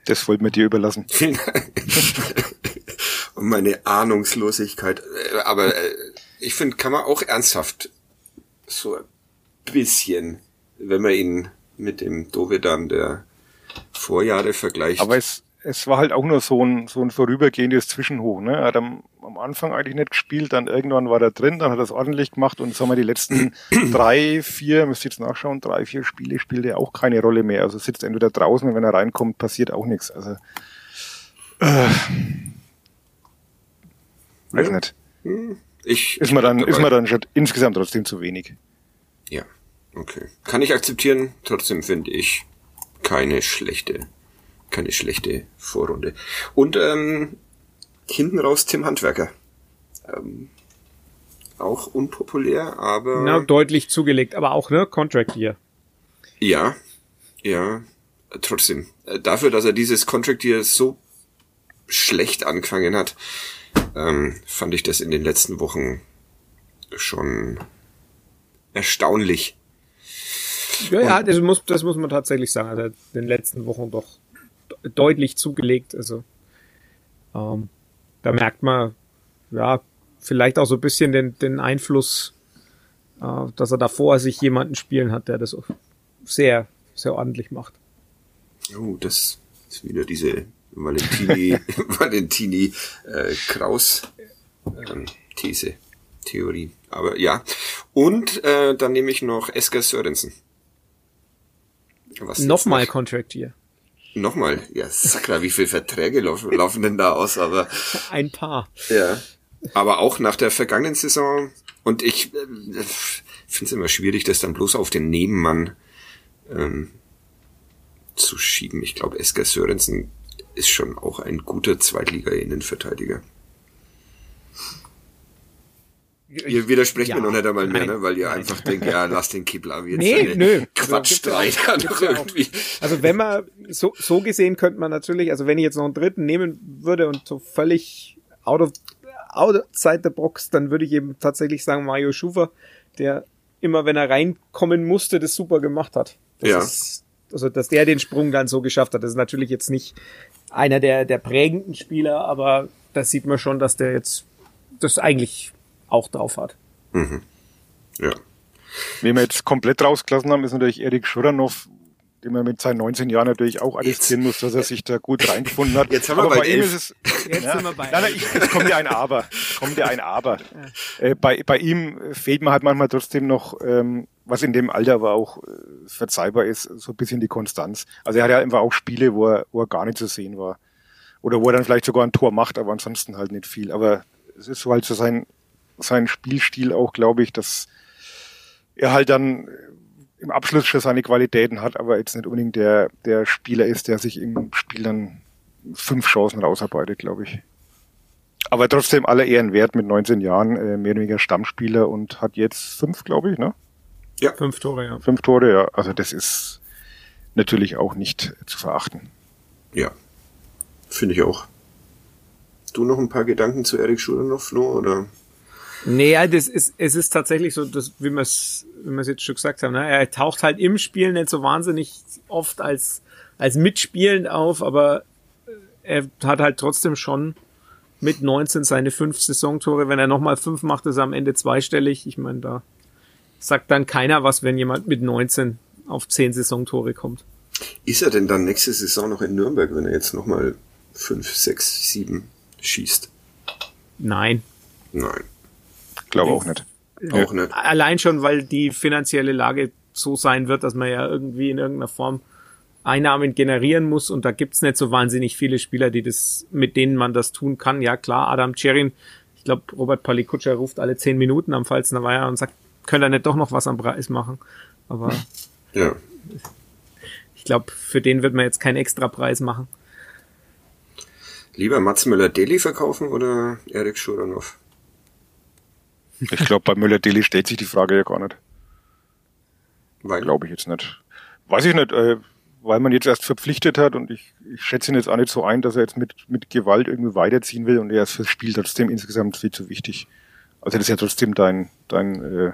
Das wollte mir dir überlassen. Vielen Dank. Und meine Ahnungslosigkeit. Äh, Aber äh, ich finde, kann man auch ernsthaft so ein bisschen, wenn man ihn mit dem Dovedan der Vorjahre vergleicht. Aber es, es war halt auch nur so ein, so ein vorübergehendes Zwischenhoch. Ne? Er hat am, am Anfang eigentlich nicht gespielt, dann irgendwann war er drin, dann hat er es ordentlich gemacht und sagen wir die letzten drei, vier, müsst ihr jetzt nachschauen, drei, vier Spiele spielt er auch keine Rolle mehr. Also sitzt entweder draußen und wenn er reinkommt, passiert auch nichts. Also äh, weiß Ja. nicht. ich, Ist mir dann, ist mir dann schon insgesamt trotzdem zu wenig. Ja, okay. Kann ich akzeptieren. Trotzdem finde ich keine schlechte, keine schlechte Vorrunde. Und ähm, hinten raus Tim Handwerker. Ähm, auch unpopulär, aber na, deutlich zugelegt, aber auch, ne, Contract Year. ja, ja, trotzdem. Äh, Dafür, dass er dieses Contract hier so schlecht angefangen hat, ähm, fand ich das in den letzten Wochen schon erstaunlich. Ja, ja, das muss, das muss man tatsächlich sagen. Also in den letzten Wochen doch de- deutlich zugelegt. Also ähm, da merkt man, ja, vielleicht auch so ein bisschen den, den Einfluss, äh, dass er davor sich jemanden spielen hat, der das auch sehr, sehr ordentlich macht. Oh, das ist wieder diese Valentini, Valentini äh, Kraus ähm, These, Theorie. Aber ja. Und äh, dann nehme ich noch Esker Sörensen. Was Nochmal noch- Contract Year. Nochmal. Ja, Sakra, wie viele Verträge laufen, laufen denn da aus? Aber Ein paar. ja. Aber auch nach der vergangenen Saison. Und ich äh, finde es immer schwierig, das dann bloß auf den Nebenmann ähm, zu schieben. Ich glaube, Esker Sörensen ist schon auch ein guter Zweitliga-Innenverteidiger. Ihr widersprecht Ja, mir noch nicht einmal mehr, nein, ne? weil ihr nein. einfach denkt, ja, lass den Kiblavi jetzt Nee, nö. Quatschstreit Also, noch gibt's ja auch- irgendwie. Also wenn man, so, so gesehen könnte man natürlich, also wenn ich jetzt noch einen dritten nehmen würde und so völlig out of, outside the box, dann würde ich eben tatsächlich sagen Mario Schufer, der immer, wenn er reinkommen musste, das super gemacht hat. Das Ja. Ist, also, dass der den Sprung dann so geschafft hat. Das ist natürlich jetzt nicht einer der, der prägenden Spieler, aber das sieht man schon, dass der jetzt das eigentlich auch drauf hat. Ja. Wen wir jetzt komplett rausgelassen haben, ist natürlich Erik Schuranov, den man mit seinen 19 Jahren natürlich auch attestieren muss, dass er sich da gut reingefunden hat. Jetzt haben wir Aber bald bei ihm ist es, Jetzt ja, sind wir bei nein, nein, ich, es kommt ja ein Aber. Es kommt ja ein Aber. Äh, bei, bei ihm fehlt mir halt manchmal trotzdem noch, ähm, was in dem Alter aber auch äh, verzeihbar ist, so ein bisschen die Konstanz. Also er hat ja einfach auch Spiele, wo er, wo er gar nicht zu sehen war. Oder wo er dann vielleicht sogar ein Tor macht, aber ansonsten halt nicht viel. Aber es ist so halt so sein, sein Spielstil auch, glaube ich, dass er halt dann im Abschluss schon seine Qualitäten hat, aber jetzt nicht unbedingt der, der Spieler ist, der sich im Spiel dann fünf Chancen rausarbeitet, glaube ich. Aber trotzdem aller Ehren wert mit 19 Jahren, äh, mehr oder weniger Stammspieler und hat jetzt fünf, glaube ich, ne? Fünf Tore, ja. Fünf Tore, ja. Also das ist natürlich auch nicht zu verachten. Ja. Finde ich auch. Du noch ein paar Gedanken zu Erik Schuranov, Flo, oder? Nee, ja, das ist, es ist tatsächlich so, dass, wie wir es, wie jetzt schon gesagt haben, ne? er taucht halt im Spiel nicht so wahnsinnig oft als, als mitspielend auf, aber er hat halt trotzdem schon mit 19 seine fünf Saisontore. Wenn er nochmal fünf macht, ist er am Ende zweistellig. Ich meine, da sagt dann keiner was, wenn jemand mit 19 auf zehn Saisontore kommt. Ist er denn dann nächste Saison noch in Nürnberg, wenn er jetzt nochmal fünf, sechs, sieben schießt? Nein. Nein. Glaube auch nicht. Auch nicht. Allein schon, weil die finanzielle Lage so sein wird, dass man ja irgendwie in irgendeiner Form Einnahmen generieren muss und da gibt's nicht so wahnsinnig viele Spieler, die das, mit denen man das tun kann. Ja klar, Adam Cherin, ich glaube, Robert Palikutscher ruft alle zehn Minuten am Pfalzner Weiher und sagt, könnt ihr nicht doch noch was am Preis machen? Aber Ja. ich glaube, für den wird man jetzt keinen extra Preis machen. Lieber Mats Müller-Deli verkaufen oder Erik Schuranov? Ich glaube, bei Müller-Deli stellt sich die Frage ja gar nicht. Weil, Glaube ich jetzt nicht. Weiß ich nicht, äh, weil man jetzt erst verpflichtet hat und ich, ich schätze ihn jetzt auch nicht so ein, dass er jetzt mit, mit Gewalt irgendwie weiterziehen will und er ist fürs Spiel trotzdem insgesamt viel zu wichtig. Also das ist ja trotzdem dein, dein äh,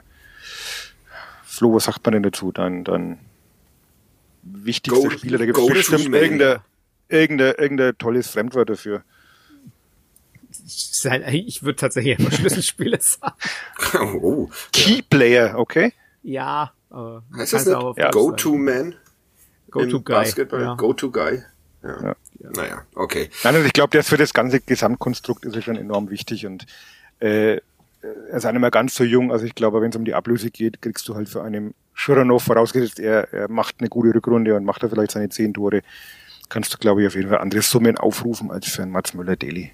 Flo, was sagt man denn dazu? Dein, dein wichtigster Spieler, da gibt es bestimmt irgendein, irgendein, irgendein tolles Fremdwort dafür. Sein- Ich würde tatsächlich einfach Schlüsselspieler sagen. oh, Keyplayer, okay? Ja, aber heißt das nicht? Ja. Go-To-Man? Go-to im Guy. Basketball? Ja. Go-To-Guy? Ja. Ja. Naja, okay. Nein, also ich glaube, der ist für das ganze Gesamtkonstrukt ist er schon enorm wichtig und äh, er ist auch nicht mehr ganz so jung. Also ich glaube, wenn es um die Ablöse geht, kriegst du halt für einen Schuranov, vorausgesetzt, er, er macht eine gute Rückrunde und macht da vielleicht seine zehn Tore, kannst du, glaube ich, auf jeden Fall andere Summen aufrufen als für einen Mats Müller-Deli.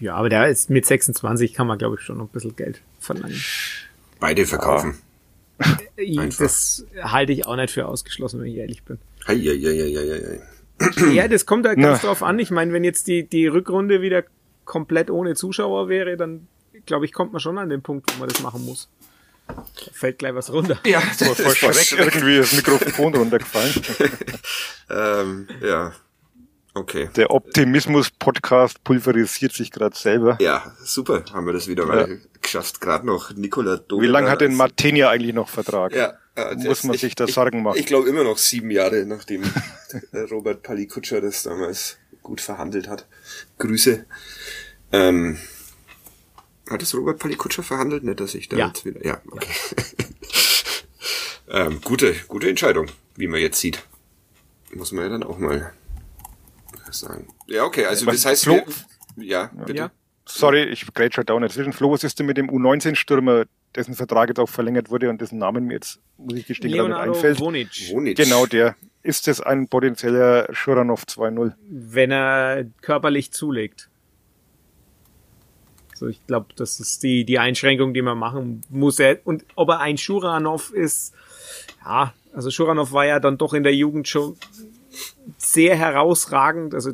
Ja, aber der ist mit 26 kann man, glaube ich, schon noch ein bisschen Geld verlangen. Beide verkaufen. Ich- Einfach. Das halte ich auch nicht für ausgeschlossen, wenn ich ehrlich bin. Hei, hei, hei, hei, hei. Ja, das kommt halt ganz Na. drauf an. Ich meine, wenn jetzt die, die Rückrunde wieder komplett ohne Zuschauer wäre, dann glaube ich, kommt man schon an den Punkt, wo man das machen muss. Da fällt gleich was runter. Ja, Voll, voll schreck, irgendwie das Mikrofon runtergefallen. ähm, ja. Okay. Der Optimismus-Podcast pulverisiert sich gerade selber. Ja, super, haben wir das wieder mal geschafft. Gerade noch Nikola Dominik. Wie lange hat denn Martinia eigentlich noch Vertrag? Ja, äh, Muss man sich da ich, Sorgen machen? Ich, ich glaube immer noch sieben Jahre, nachdem Robert Palikutscher das damals gut verhandelt hat. Grüße. Ähm, hat es Robert Palikutscher verhandelt? Nicht, dass ich da Ja. jetzt wieder. Ja, okay. ähm, gute, gute Entscheidung, wie man jetzt sieht. Muss man ja dann auch mal sagen. Ja, okay, also Was- das heißt, Flo? wir, ja, bitte. Ja. Sorry, ich grätsche da dazwischen. Flo, was ist denn mit dem U19-Stürmer, dessen Vertrag jetzt auch verlängert wurde und dessen Namen mir jetzt, muss ich gestehen, gerade nicht Leonardo einfällt? Vonic, Wonic. Genau, der. Ist das ein potenzieller Schuranov 2.0? wenn er körperlich zulegt. So, ich glaube, das ist die, die Einschränkung, die man machen muss. Und ob er ein Schuranov ist, ja, also Schuranov war ja dann doch in der Jugend schon sehr herausragend. Also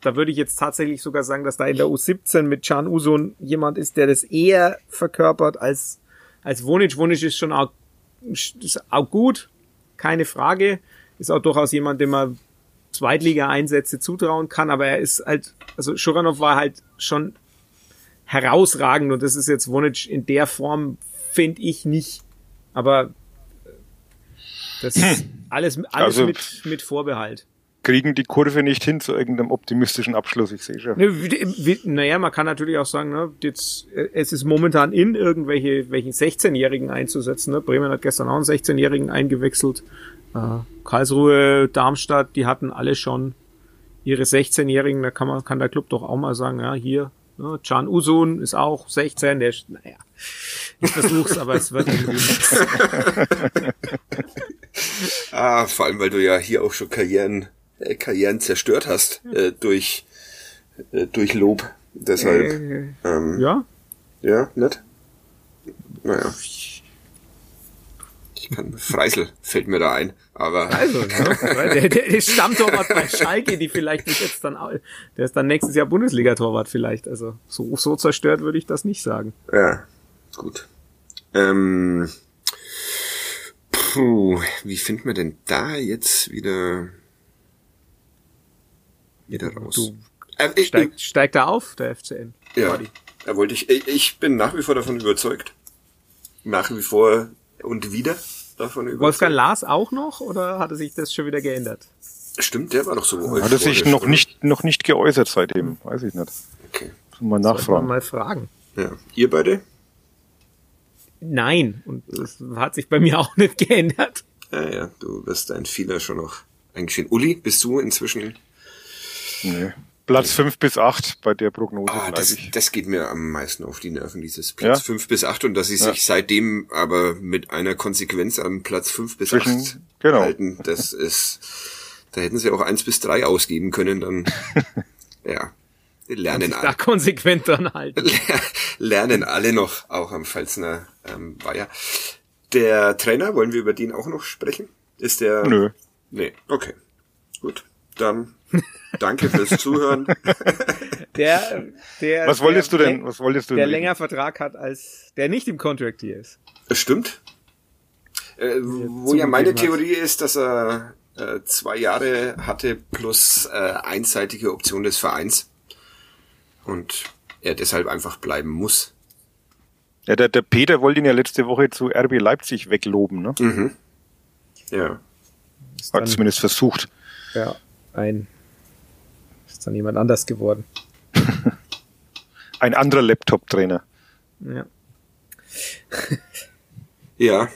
da würde ich jetzt tatsächlich sogar sagen, dass da in der U17 mit Can Usun jemand ist, der das eher verkörpert als, als Wonic. Wonic ist schon auch, ist auch gut, keine Frage. Ist auch durchaus jemand, dem man Zweitliga-Einsätze zutrauen kann, aber er ist halt, also Schuranov war halt schon herausragend und das ist jetzt Wonic in der Form, finde ich nicht. Aber äh, das ist alles, alles Also- mit, mit Vorbehalt. Kriegen die Kurve nicht hin zu irgendeinem optimistischen Abschluss, ich sehe schon. Ne, Naja, man kann natürlich auch sagen, ne, jetzt, äh, es ist momentan in, irgendwelche welchen 16-Jährigen einzusetzen. Ne? Bremen hat gestern auch einen 16-Jährigen eingewechselt. Äh, Karlsruhe, Darmstadt, die hatten alle schon ihre 16-Jährigen. Da kann man, kann der Club doch auch mal sagen, ja, hier, ne, Can Usun ist auch 16, der, ist- naja, ich versuch's, aber es wird nichts. Ah, vor allem, weil du ja hier auch schon Karrieren, äh, Karrieren zerstört hast äh, durch, äh, durch Lob. Deshalb, Äh, ähm, ja, ja, nett. Naja. Ich kann, Freisel fällt mir da ein, aber Also, ne? der, der, der Stammtorwart bei Schalke, die vielleicht nicht jetzt dann, der ist dann nächstes Jahr Bundesliga-Torwart vielleicht. Also so, so zerstört würde ich das nicht sagen. ja, gut. Ähm, puh, wie finden wir denn da jetzt wieder, wieder raus? Du Äh, ich, steigt, steigt er auf, der FCN. Ja, da wollte ich, ich, ich bin nach wie vor davon überzeugt. Nach wie vor und wieder davon überzeugt. Wolfgang Lars auch noch oder hatte sich das schon wieder geändert? Stimmt, der war doch so Hat er sich euphorisch, noch nicht, noch nicht geäußert seitdem? Weiß ich nicht. Okay. Mal man nachfragen. mal fragen. Ja. Ihr beide? Nein, und das hat sich bei mir auch nicht geändert. Ja, ja, du wirst deinen Fehler schon noch eingestehen. Uli, bist du inzwischen? Nee. Platz 5 bis 8 bei der Prognose Ah, das, ich. das geht mir am meisten auf die Nerven, dieses Platz Ja? fünf bis acht und dass sie Ja. sich seitdem aber mit einer Konsequenz am Platz fünf bis Zwischen- acht genau. halten, das ist, da hätten sie auch eins bis drei ausgeben können, dann, ja, wir lernen Da alle. konsequent dran halten. lernen alle noch, auch am Pfalzner ähm, Weiher. Der Trainer, wollen wir über den auch noch sprechen? Ist der? Nö. Nee, okay. Gut. Dann danke fürs Zuhören. Der, der, Was wolltest der, du denn? Was wolltest du Der denn? länger Vertrag hat als, der nicht im Contract hier ist. Das stimmt. Äh, wo ja meine Theorie ist, dass er äh, zwei Jahre hatte plus äh, einseitige Option des Vereins und er deshalb einfach bleiben muss. Ja, der, der Peter wollte ihn ja letzte Woche zu RB Leipzig wegloben, ne? Mhm. Ja. Ist Hat zumindest versucht. ja, ein, ist dann jemand anders geworden. Ein anderer Laptop-Trainer. Ja. Ja,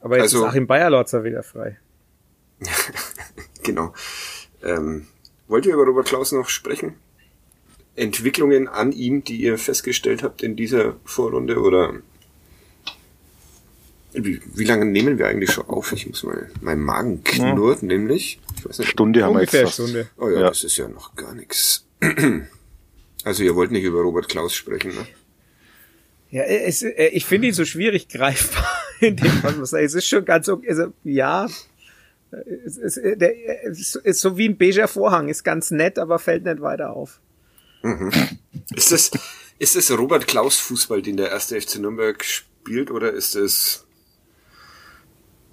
Aber jetzt Also- ist Achim Bayerlotzer wieder frei. genau. Ähm, wollt ihr über Robert Klaus noch sprechen? Entwicklungen an ihm, die ihr festgestellt habt in dieser Vorrunde oder wie, wie lange nehmen wir eigentlich schon auf? Ich muss mal, mein Magen knurrt nämlich. Ich weiß nicht, Stunde haben wir Ungefähr jetzt fast. Stunde. Oh ja, Ja. das ist ja noch gar nichts. Also ihr wollt nicht über Robert Klaus sprechen, ne? Ja, es, ich finde ihn so schwierig greifbar in dem, was man sagt. Es ist schon ganz okay. Also, ja, es ist, der, es ist so wie ein beiger Vorhang. Ist ganz nett, aber fällt nicht weiter auf. Ist das, ist das Robert Klaus Fußball, den der erste FC Nürnberg spielt, oder ist es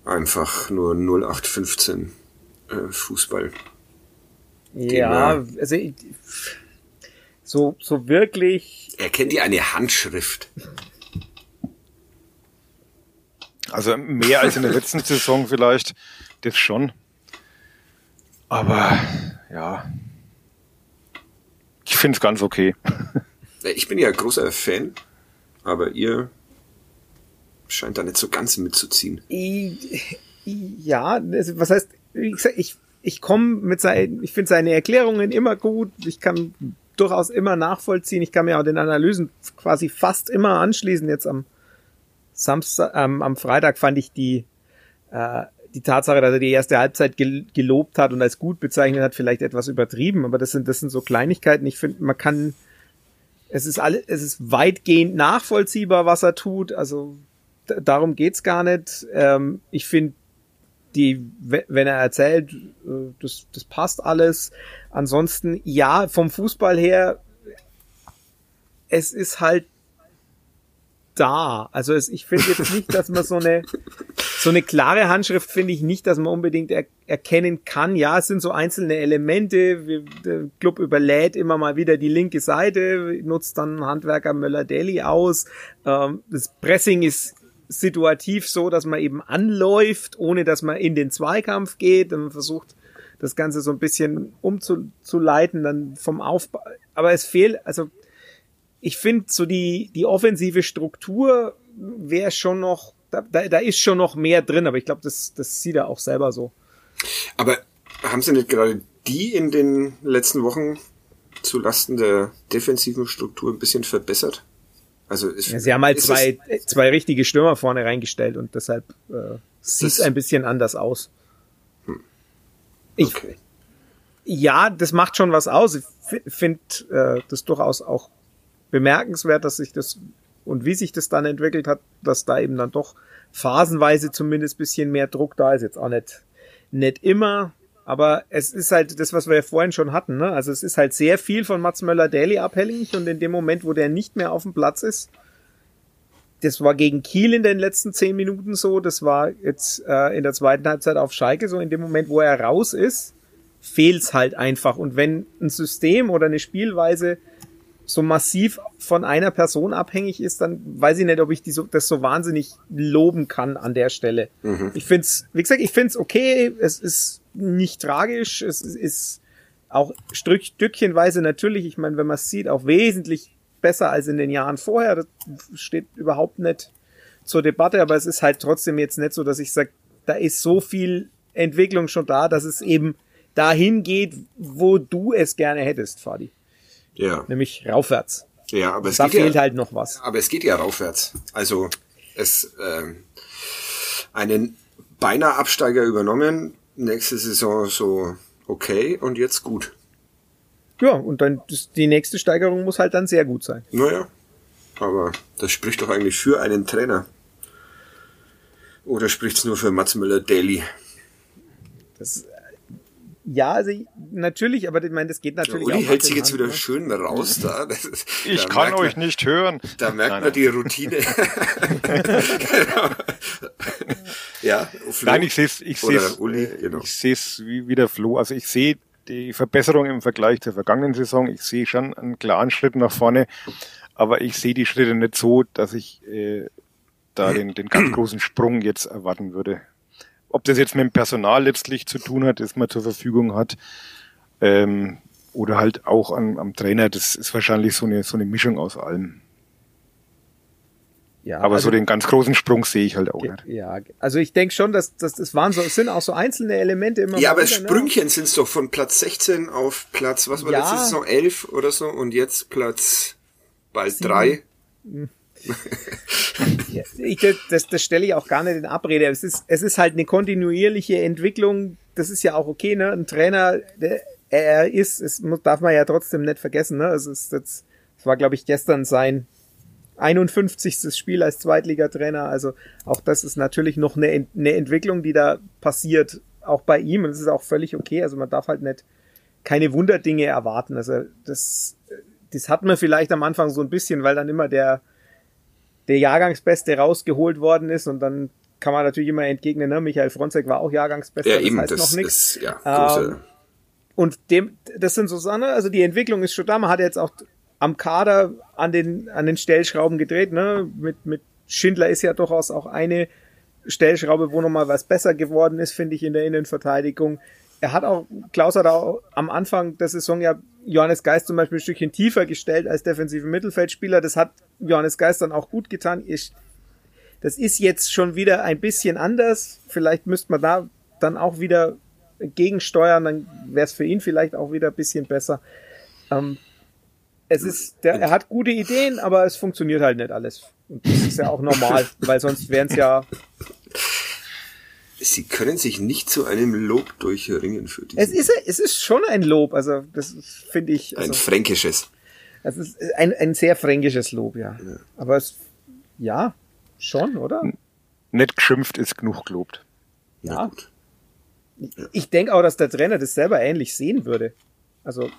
einfach nur 0815 äh, Fußball? Ja, also ich, so, so wirklich. Erkennt ihr eine Handschrift? Also mehr als in der letzten Saison vielleicht, das schon. Aber ja, ich finde es ganz okay. Äh, Ich bin ja großer Fan, aber ihr scheint da nicht so ganz mitzuziehen. Ja, was heißt, wie gesagt, ich, ich komme mit seinen, ich finde seine Erklärungen immer gut. Ich kann durchaus immer nachvollziehen. Ich kann mir auch den Analysen quasi fast immer anschließen. Jetzt am Samstag, ähm, am Freitag fand ich die, äh, die Tatsache, dass er die erste Halbzeit gel gelobt hat und als gut bezeichnet hat, vielleicht etwas übertrieben. Aber das sind, das sind so Kleinigkeiten. Ich finde, man kann, es ist alle, es ist weitgehend nachvollziehbar, was er tut. Also darum geht's gar nicht. Ähm, ich finde, die, we- wenn er erzählt, äh, das, das passt alles. Ansonsten, ja, vom Fußball her, es ist halt da. Also es, ich finde jetzt nicht, dass man so eine so eine klare Handschrift finde ich nicht, dass man unbedingt er, erkennen kann. Ja, es sind so einzelne Elemente. Der Club überlädt immer mal wieder die linke Seite, nutzt dann Handwerker Möller-Daly aus. Ähm, das Pressing ist situativ so, dass man eben anläuft, ohne dass man in den Zweikampf geht. Man versucht, das Ganze so ein bisschen umzuleiten, dann vom Aufbau. Aber es fehlt, also ich finde so die, die offensive Struktur wäre schon noch, da, da, da ist schon noch mehr drin, aber ich glaube, das, das sieht er auch selber so. Aber haben sie nicht gerade die in den letzten Wochen zu Lasten der defensiven Struktur ein bisschen verbessert? Also ist, Ja, sie haben halt zwei, zwei richtige Stürmer vorne reingestellt und deshalb äh, sieht es ein bisschen anders aus. Ich, Okay. ja, das macht schon was aus. Ich finde äh, das durchaus auch bemerkenswert, dass sich das und wie sich das dann entwickelt hat, dass da eben dann doch phasenweise zumindest bisschen mehr Druck da ist. Jetzt auch nicht, nicht immer, aber es ist halt das, was wir ja vorhin schon hatten. Ne? Also es ist halt sehr viel von Mats Möller-Daly abhängig und in dem Moment, wo der nicht mehr auf dem Platz ist, das war gegen Kiel in den letzten zehn Minuten so, das war jetzt äh, in der zweiten Halbzeit auf Schalke so, in dem Moment, wo er raus ist, fehlt's halt einfach. Und wenn ein System oder eine Spielweise so massiv von einer Person abhängig ist, dann weiß ich nicht, ob ich die so, das so wahnsinnig loben kann an der Stelle. Ich find's, wie gesagt, ich find's okay, es ist nicht tragisch, es ist auch Stück, stückchenweise natürlich, ich meine, wenn man es sieht, auch wesentlich besser als in den Jahren vorher, das steht überhaupt nicht zur Debatte, aber es ist halt trotzdem jetzt nicht so, dass ich sage, da ist so viel Entwicklung schon da, dass es eben dahin geht, wo du es gerne hättest, Fadi. Ja, Nämlich raufwärts. ja, aber es Da geht fehlt ja, halt noch was. aber es geht ja raufwärts. Also es ähm, einen beinahe Absteiger übernommen, nächste Saison so okay und jetzt gut. Ja, und dann die nächste Steigerung muss halt dann sehr gut sein. Naja, aber das spricht doch eigentlich für einen Trainer. Oder spricht's nur für Mats Müller Daily? Das, Ja, also ich, natürlich, aber ich meine, das geht natürlich Uli auch. hält Hand sich jetzt Hand, wieder ne? schön raus da. Das Ich da kann euch man, nicht hören. Da merkt Nein, man die Routine. Ja, Flo Nein, ich sehe es, ich sehe es, Uli, genau. ich sehe es wie, wie der Flo. Also ich sehe die Verbesserung im Vergleich zur vergangenen Saison. Ich sehe schon einen klaren Schritt nach vorne, aber ich sehe die Schritte nicht so, dass ich äh, da den, den ganz großen Sprung jetzt erwarten würde ob das jetzt mit dem Personal letztlich zu tun hat, das man zur Verfügung hat, ähm, oder halt auch an, am Trainer, das ist wahrscheinlich so eine, so eine Mischung aus allem. Ja, aber also, so den ganz großen Sprung sehe ich halt auch nicht. Ja, also ich denke schon, dass, dass das waren so, sind auch so einzelne Elemente immer. Ja, aber wieder, ne? Sprüngchen ne? sind es doch von Platz 16 auf Platz, was war ja. letzte Saison 11 oder so und jetzt Platz bald 3 ich, das, das, stelle ich auch gar nicht in Abrede. Es ist, es ist halt eine kontinuierliche Entwicklung. Das ist ja auch okay, ne? Ein Trainer, der, er ist, es muss, darf man ja trotzdem nicht vergessen, ne? Es ist jetzt, es war, glaube ich, gestern sein 51. Spiel als Zweitligatrainer. Also auch das ist natürlich noch eine, eine Entwicklung, die da passiert, auch bei ihm. Und das ist auch völlig okay. Also man darf halt nicht keine Wunderdinge erwarten. Also das, das hat man vielleicht am Anfang so ein bisschen, weil dann immer der, der Jahrgangsbeste rausgeholt worden ist und dann kann man natürlich immer entgegnen, ne? Michael Fronzek war auch Jahrgangsbester, Ja, das eben, heißt das noch nichts. ja, große, Ähm, Und dem, das sind so Sachen, also die Entwicklung ist schon da. Man hat jetzt auch am Kader an den, an den Stellschrauben gedreht, ne? Mit, mit Schindler ist ja durchaus auch eine Stellschraube, wo nochmal was besser geworden ist, finde ich, in der Innenverteidigung. Er hat auch, Klaus hat auch am Anfang der Saison ja Johannes Geist zum Beispiel ein Stückchen tiefer gestellt als defensiven Mittelfeldspieler. Das hat Johannes Geist dann auch gut getan. Ich, das ist jetzt schon wieder ein bisschen anders. Vielleicht müsste man da dann auch wieder gegensteuern, dann wäre es für ihn vielleicht auch wieder ein bisschen besser. Ähm, es ist, der, er hat gute Ideen, aber es funktioniert halt nicht alles. Und das ist ja auch normal, weil sonst wären es ja. Sie können sich nicht zu einem Lob durchringen für diesen, Es ist, es ist schon ein Lob, also das finde ich. ein Also, fränkisches. es ist ein, ein sehr fränkisches Lob, ja. Aber es, ja, schon, oder? Nicht geschimpft ist genug gelobt. Na gut. Ich denke auch, dass der Trainer das selber ähnlich sehen würde. Also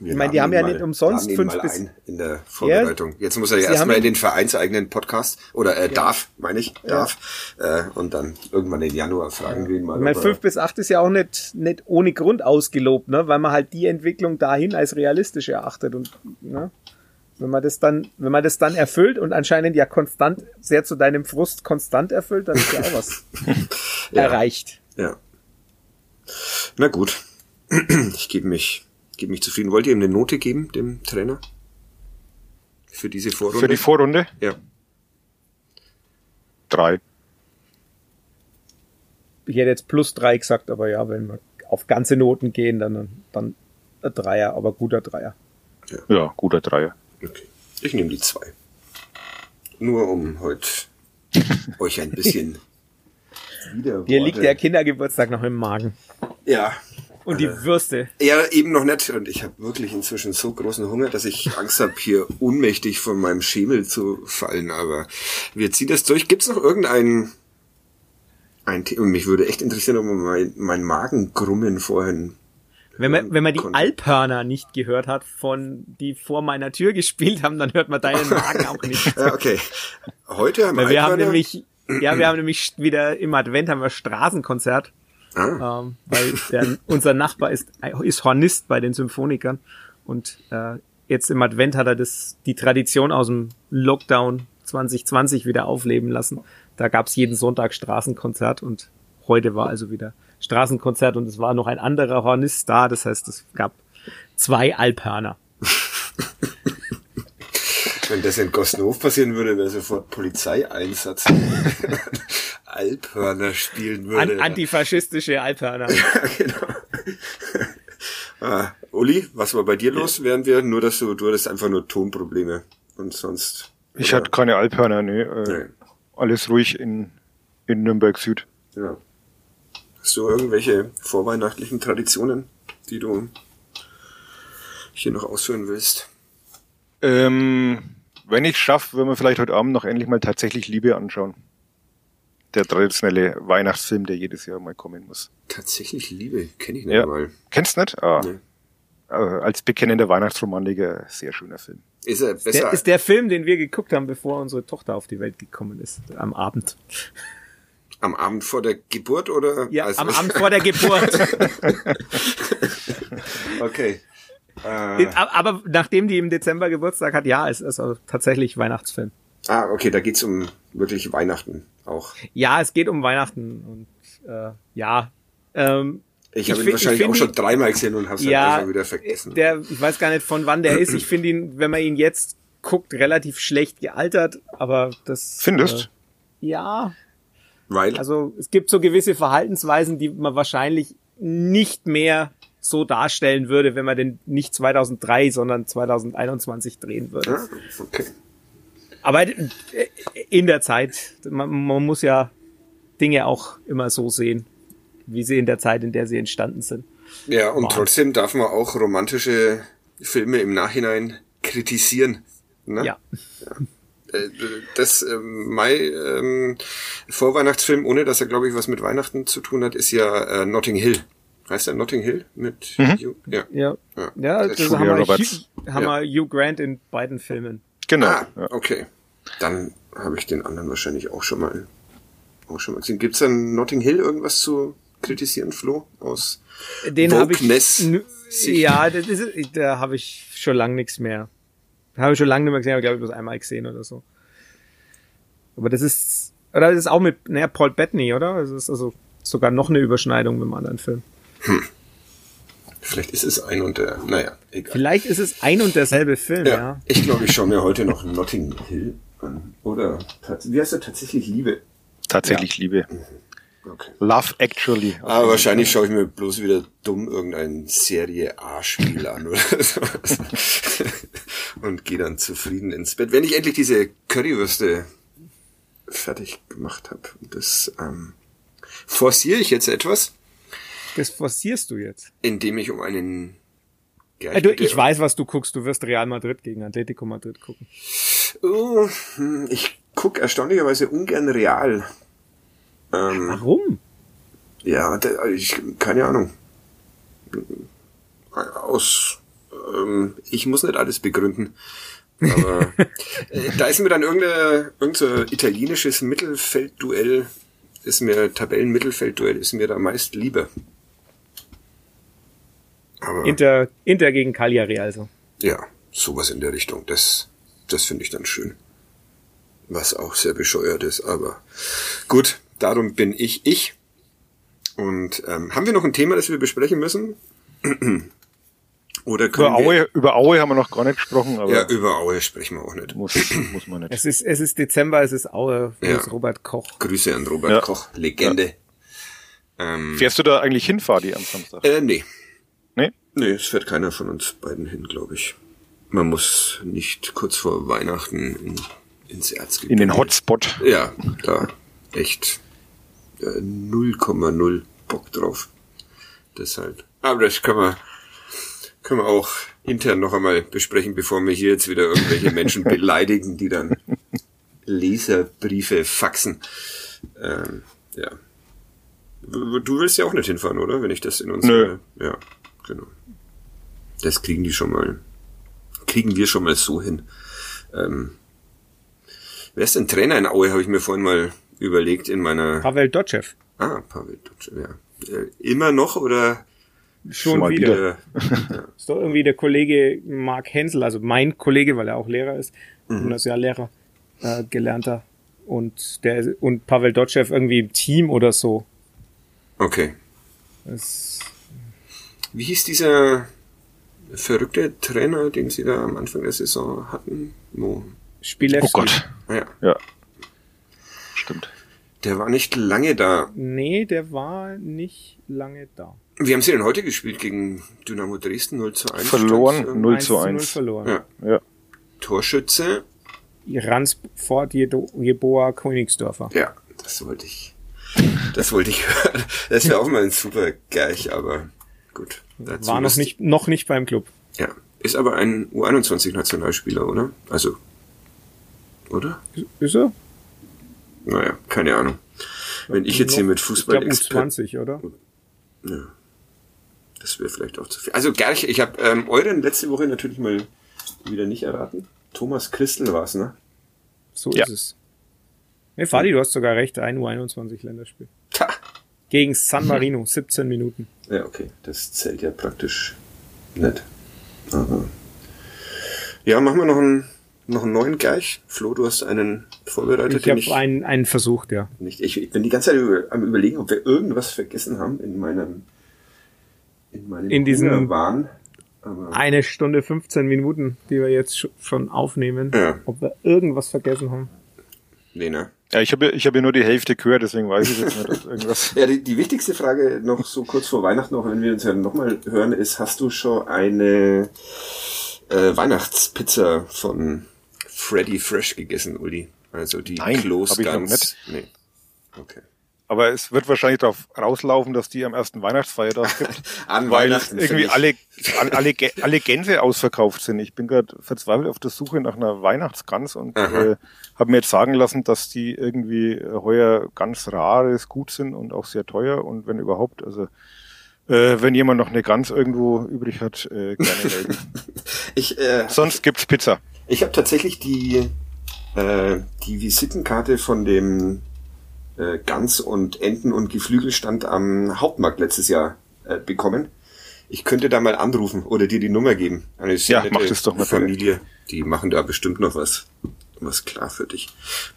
Wir Ich meine, die haben ja nicht umsonst fünf mal bis- in der Vorbereitung. Jetzt muss er ja erstmal in den vereinseigenen Podcast oder äh, darf, meine ich, darf äh, und dann irgendwann im Januar fragen wir ihn mal. Ich meine, fünf bis acht ist ja auch nicht, nicht ohne Grund ausgelobt, ne? weil man halt die Entwicklung dahin als realistisch erachtet. Und ne? wenn man das dann, wenn man das dann erfüllt und anscheinend ja konstant, sehr zu deinem Frust konstant erfüllt, dann ist ja auch was Ja. erreicht. Ja. Na gut. Ich gebe mich, gebe mich zufrieden. Wollt ihr ihm eine Note geben, dem Trainer? Für diese Vorrunde? Für die Vorrunde ja. drei. Ich hätte jetzt plus drei gesagt, aber ja, wenn wir auf ganze Noten gehen, dann, dann ein Dreier, aber guter Dreier. Ja, guter Dreier. Okay. Ich nehme die zwei. Nur um heute euch ein bisschen wieder Dir liegt der Kindergeburtstag noch im Magen. Ja. Und die Würste. Ja, eben noch nicht. Und ich habe wirklich inzwischen so großen Hunger, dass ich Angst habe, hier ohnmächtig von meinem Schemel zu fallen. Aber wir ziehen das durch. Gibt's noch irgendein ein Thema? Mich würde echt interessieren, ob man mein, mein Magengrummen vorhin. Wenn man, wenn man die konnte. Alphörner nicht gehört hat, von die vor meiner Tür gespielt haben, dann hört man deinen Magen auch nicht. Ja, okay. Heute haben Weil wir haben nämlich, ja, wir haben nämlich wieder im Advent haben wir Straßenkonzert, Ah, ähm, weil der, unser Nachbar ist, ist Hornist bei den Symphonikern und äh, jetzt im Advent hat er das die Tradition aus dem Lockdown 2020 wieder aufleben lassen. Da gab's jeden Sonntag Straßenkonzert und heute war also wieder Straßenkonzert und es war noch ein anderer Hornist da. Das heißt, es gab zwei Alphörner. wenn das in Gossenhof passieren würde, wäre sofort Polizeieinsatz. Alphörner spielen würde. An, antifaschistische Alphörner. Ja, genau. ah, Uli, was war bei dir los? Während wir nur, dass du, du hattest einfach nur Tonprobleme und sonst. Ich oder? hatte keine Alphörner, nee. Äh, Nee. Alles ruhig in, in Nürnberg Süd. Ja. Hast du irgendwelche vorweihnachtlichen Traditionen, die du hier noch ausführen willst? Ähm, wenn ich schaffe, würden wir vielleicht heute Abend noch endlich mal tatsächlich Liebe anschauen. der traditionelle Weihnachtsfilm, der jedes Jahr mal kommen muss. Tatsächlich Liebe, kenne ich nicht Ja. mal. Kennst du nicht? Ah, Nee. äh, als bekennender Weihnachtsromantiker, sehr schöner Film. Ist er besser? Der ist der Film, den wir geguckt haben, bevor unsere Tochter auf die Welt gekommen ist. Am Abend. am Abend vor der Geburt oder? Ja, Also- am Abend vor der Geburt. Okay. Äh, Aber nachdem die im Dezember Geburtstag hat, ja, es ist also tatsächlich Weihnachtsfilm. ah, okay, da geht's um wirklich Weihnachten auch. Ja, es geht um Weihnachten und äh, ja. Ähm, Ich habe ihn find- wahrscheinlich find auch schon dreimal gesehen und habe es ja, halt einfach wieder vergessen. der, ich weiß gar nicht von wann der ist. Ich finde ihn, wenn man ihn jetzt guckt, relativ schlecht gealtert, aber das. Findest? Äh, ja, Weil, also es gibt so gewisse Verhaltensweisen, die man wahrscheinlich nicht mehr so darstellen würde, wenn man den nicht 2003, sondern 2021 drehen würde. ah, okay. Aber äh, in der Zeit, man, man muss ja Dinge auch immer so sehen, wie sie in der Zeit, in der sie entstanden sind. Ja, und Wow. trotzdem darf man auch romantische Filme im Nachhinein kritisieren. Ne? Ja. Äh, Das ähm, Mai ähm, Vorweihnachtsfilm, ohne dass er glaube ich was mit Weihnachten zu tun hat, ist ja äh, Notting Hill. Heißt er Notting Hill mit Hugh? Ja. Ja, Ja. ja Das haben, wir Roberts. Hugh, haben wir Hugh Grant in beiden Filmen. Genau. Ah, Ja. okay. Dann habe ich den anderen wahrscheinlich auch schon mal auch schon mal gesehen. Gibt's dann Notting Hill irgendwas zu kritisieren, Flo? Aus Den habe ich. Ja, das ist, da habe ich schon lang nichts mehr. Habe ich schon lange nicht mehr gesehen, aber glaube ich bloß einmal gesehen oder so. Aber das ist, oder das ist auch mit, naja, Paul Bettany, oder? Das ist also sogar noch eine Überschneidung mit einem anderen Film. Vielleicht ist es ein und der, naja, egal. Vielleicht ist es ein und derselbe Film, ja. Ja, ich glaube, ich schaue mir heute noch Notting Hill an. Oder, wie heißt er tatsächlich Liebe? Tatsächlich Liebe. Okay. Love Actually. Aber wahrscheinlich schaue ich mir bloß wieder dumm irgendein Serie A-Spiel an oder sowas. Und gehe dann zufrieden ins Bett. Wenn ich endlich diese Currywürste fertig gemacht habe. Das ähm, forciere ich jetzt etwas, Das forcierst du jetzt. indem ich um einen ja, Äh, du, ich weiß, was du guckst. Du wirst Real Madrid gegen Atletico Madrid gucken. Oh, hm, ich guck erstaunlicherweise ungern real. Ähm, Warum? Ja, da- ich, keine Ahnung. Aus, ähm, ich muss nicht alles begründen. Aber äh, da ist mir dann irgendein, irgendein so italienisches Mittelfeldduell, ist mir, Tabellenmittelfeldduell ist mir da meist lieber. Aber Inter, Inter gegen Cagliari also. ja, sowas in der Richtung, das, das finde ich dann schön. Was auch sehr bescheuert ist, aber gut, darum bin ich ich. Und ähm, haben wir noch ein Thema, das wir besprechen müssen? Oder können Über wir, Aue, über Aue haben wir noch gar nicht gesprochen, aber Ja, über Aue sprechen wir auch nicht. muss, muss man nicht. Es ist, es ist Dezember, es ist Aue, Ja. ist Robert Koch. Grüße an Robert Ja. Koch, Legende. Ähm, Fährst du da eigentlich hin, Fadi, am Samstag? äh, nee. Nee? Nee, es fährt keiner von uns beiden hin, glaube ich. Man muss nicht kurz vor Weihnachten in, ins Erzgebirge. In den Hotspot. Ja, da echt äh, 0,0 Bock drauf. Deshalb. Aber das können wir, können wir auch intern noch einmal besprechen, bevor wir hier jetzt wieder irgendwelche Menschen beleidigen, die dann Leserbriefe faxen. Ähm, ja. Du willst ja auch nicht hinfahren, oder? Wenn ich das in unsere... Ja, genau. Das kriegen die schon mal. Kriegen wir schon mal so hin. Ähm, wer ist denn Trainer in Aue, habe ich mir vorhin mal überlegt in meiner... Pavel Dotschew. Ah, Pavel Dutsch, ja. Äh, Immer noch oder Schon mal wieder. äh, Ist doch irgendwie der Kollege Mark Hensel, also mein Kollege, weil er auch Lehrer ist, Mhm. Gymnasiallehrer, äh, gelernter. Und der und Pavel Dotschew irgendwie im Team oder so. okay. Das, Wie hieß dieser verrückte Trainer, den Sie da am Anfang der Saison hatten? Mo. Spielewski. Oh Gott. Ah, ja. Ja. Stimmt. Der war nicht lange da. Nee, der war nicht lange da. Wie haben Sie denn heute gespielt gegen Dynamo Dresden 0 zu 1? Verloren, Stand, 0 1 zu 0 1. verloren. Ja. Ja. Torschütze. Ransford Jeboa Königsdörfer. Ja, das wollte ich. Das wollte ich hören. Das wäre auch mal ein super Gerch, aber gut. Dazu War noch nicht, noch nicht beim Club. Ja. Ist aber ein U21-Nationalspieler, oder? Also. Oder? Ist er? Naja, keine Ahnung. Wenn ich jetzt hier mit Fußball ich glaub, U20, oder? Ja. Das wäre vielleicht auch zu viel. Also Gerch, ich habe ähm, euren letzte Woche natürlich mal wieder nicht erraten. Thomas Christel war es, ne? So ja. ist es. Nee, Fadi, du hast sogar recht, ein U21 Länderspiel. Ta. Gegen San Marino, 17 Minuten. Ja, okay. Das zählt ja praktisch nicht. Aber ja, machen wir noch einen, noch einen neuen gleich. Flo, du hast einen vorbereitet. Ich habe einen, einen versucht, ja. Nicht. Ich, ich bin die ganze Zeit am überlegen, ob wir irgendwas vergessen haben in meinem in meinem in diesem Wahn. eine Stunde 15 Minuten, die wir jetzt schon aufnehmen. Ja. Ob wir irgendwas vergessen haben. Nee, ne? Ja, ich habe ich hab ja nur die Hälfte gehört, deswegen weiß ich jetzt nicht, ob irgendwas. ja, die, die wichtigste Frage noch so kurz vor Weihnachten, auch wenn wir uns ja nochmal hören, ist, hast du schon eine äh, Weihnachtspizza von Freddy Fresh gegessen, Uli? Also die Nein, Close Guns. Ich noch nicht. Nee. Okay. Aber es wird wahrscheinlich darauf rauslaufen, dass die am ersten Weihnachtsfeiertag gibt. An weil Weihnachten. Irgendwie alle, alle, alle Gänse ausverkauft sind. Ich bin gerade verzweifelt auf der Suche nach einer Weihnachtsgans und äh, habe mir jetzt sagen lassen, dass die irgendwie heuer ganz rares Gut sind und auch sehr teuer und wenn überhaupt, also äh, wenn jemand noch eine Gans irgendwo übrig hat, äh, gerne melden. ich, äh, Sonst gibt's Pizza. Ich habe tatsächlich die, äh, die Visitenkarte von dem äh, Gans und Enten und Geflügelstand am Hauptmarkt letztes Jahr äh, bekommen. Ich könnte da mal anrufen oder dir die Nummer geben. Eine sehr ja, mach das doch mal Familie. Die machen da bestimmt noch was, was klar für dich.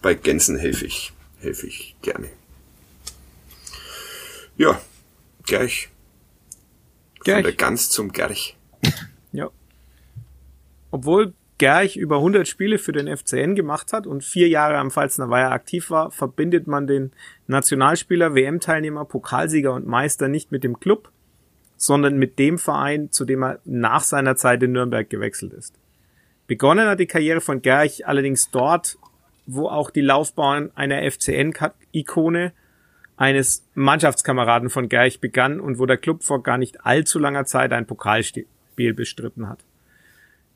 Bei Gänsen helfe ich, helfe ich gerne. Ja, gleich. Gerch. Von der Gans zum Gerch. ja. Obwohl Gerch über 100 Spiele für den FCN gemacht hat und vier Jahre am Pfalzner Weiher aktiv war, verbindet man den Nationalspieler, WM-Teilnehmer, Pokalsieger und Meister nicht mit dem Club, sondern mit dem Verein, zu dem er nach seiner Zeit in Nürnberg gewechselt ist. Begonnen hat die Karriere von Gerch allerdings dort, wo auch die Laufbahn einer FCN-Ikone, eines Mannschaftskameraden von Gerch begann und wo der Club vor gar nicht allzu langer Zeit ein Pokalspiel bestritten hat.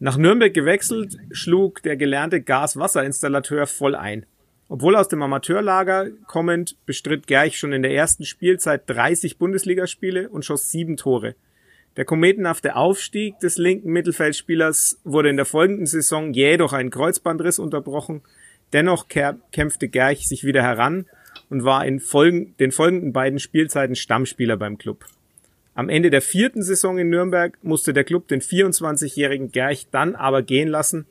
Nach Nürnberg gewechselt, schlug der gelernte Gas-Wasser-Installateur voll ein. Obwohl aus dem Amateurlager kommend, bestritt Gerch schon in der ersten Spielzeit 30 Bundesligaspiele und schoss sieben Tore. Der kometenhafte Aufstieg des linken Mittelfeldspielers wurde in der folgenden Saison jedoch ein Kreuzbandriss unterbrochen. Dennoch kämpfte Gerch sich wieder heran und war in folgen den folgenden beiden Spielzeiten Stammspieler beim Club. Am Ende der vierten Saison in Nürnberg musste der Club den 24-jährigen Gerch dann aber gehen lassen.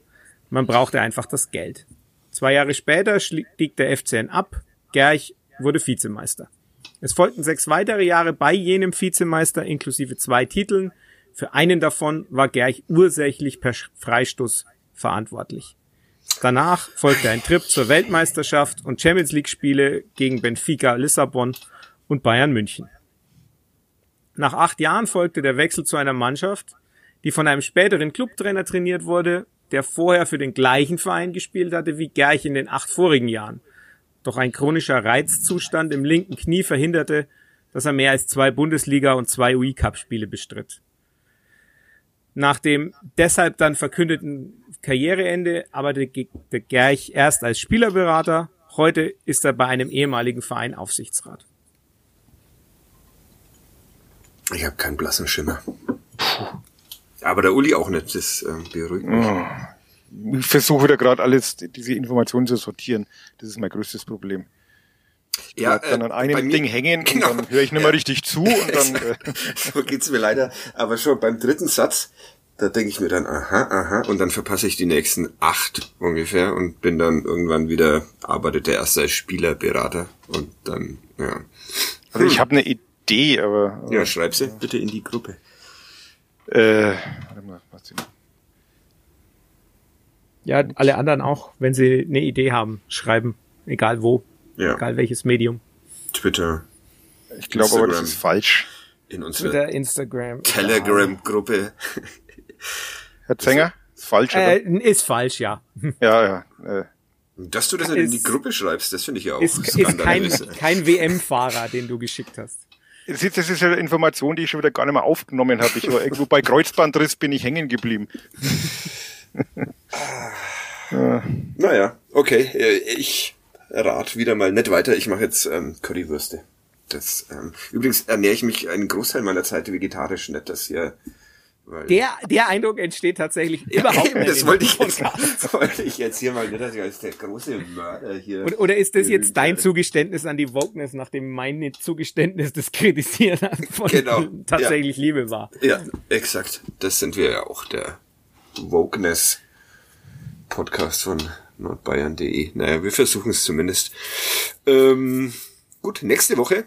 Man brauchte einfach das Geld. Zwei Jahre später stieg der FCN ab. Gerch wurde Vizemeister. Es folgten sechs weitere Jahre bei jenem Vizemeister inklusive zwei Titeln. Für einen davon war Gerch ursächlich per Freistoß verantwortlich. Danach folgte ein Trip zur Weltmeisterschaft und Champions League Spiele gegen Benfica Lissabon und Bayern München. Nach acht Jahren folgte der Wechsel zu einer Mannschaft, die von einem späteren Clubtrainer trainiert wurde, der vorher für den gleichen Verein gespielt hatte wie Gerch in den acht vorigen Jahren. Doch ein chronischer Reizzustand im linken Knie verhinderte, dass er mehr als zwei Bundesliga- und zwei UI-Cup-Spiele bestritt. Nach dem deshalb dann verkündeten Karriereende arbeitete Gerch erst als Spielerberater, heute ist er bei einem ehemaligen Verein Aufsichtsrat. Ich habe keinen blassen Schimmer. Puh. Aber der Uli auch nicht, das äh, beruhigt mich. Oh. Ich versuche da gerade alles, diese Informationen zu sortieren. Das ist mein größtes Problem. Ich ja, dann an einem Ding hängen genau. und dann höre ich nicht mehr ja. richtig zu und dann. Äh. so geht's mir leider. Aber schon beim dritten Satz, da denke ich mir dann, aha, aha, und dann verpasse ich die nächsten acht ungefähr und bin dann irgendwann wieder, arbeitet der erste als Spielerberater und dann, ja. Also ich habe eine Idee Idee, aber. Ja, schreib sie bitte in die Gruppe. Äh, warte mal, was denn? Ja, alle anderen auch, wenn sie eine Idee haben, schreiben. Egal wo. Ja. Egal welches Medium. Twitter. Ich glaube aber, das ist falsch. In unserer Twitter, Instagram. Telegram-Gruppe. Herr Zenger? Ist falsch, äh, Ist falsch, ja. Ja, ja. Äh. Dass du das nicht in die Gruppe schreibst, das finde ich ja auch ist, ist kein, kein WM-Fahrer, den du geschickt hast. Das ist, das ist eine Information, die ich schon wieder gar nicht mehr aufgenommen habe. Ich war irgendwo bei Kreuzbandriss bin ich hängen geblieben. ja. Naja, okay. Äh, ich Rat wieder mal nicht weiter. Ich mache jetzt ähm, Currywürste. Das, ähm, übrigens ernähre ich mich einen Großteil meiner Zeit vegetarisch, nicht dass weil Der, der Eindruck entsteht tatsächlich überhaupt nicht. das wollte ich, jetzt, wollte ich jetzt hier mal nicht, dass ich als der große Mörder hier. Oder, oder ist das jetzt dein Zugeständnis an die Wokeness, nachdem mein Zugeständnis des Kritisieren von Genau, tatsächlich Liebe war? Ja, exakt. Das sind wir ja auch, der Wokeness Podcast von nordbayern.de. Naja, wir versuchen es zumindest. Ähm, gut, nächste Woche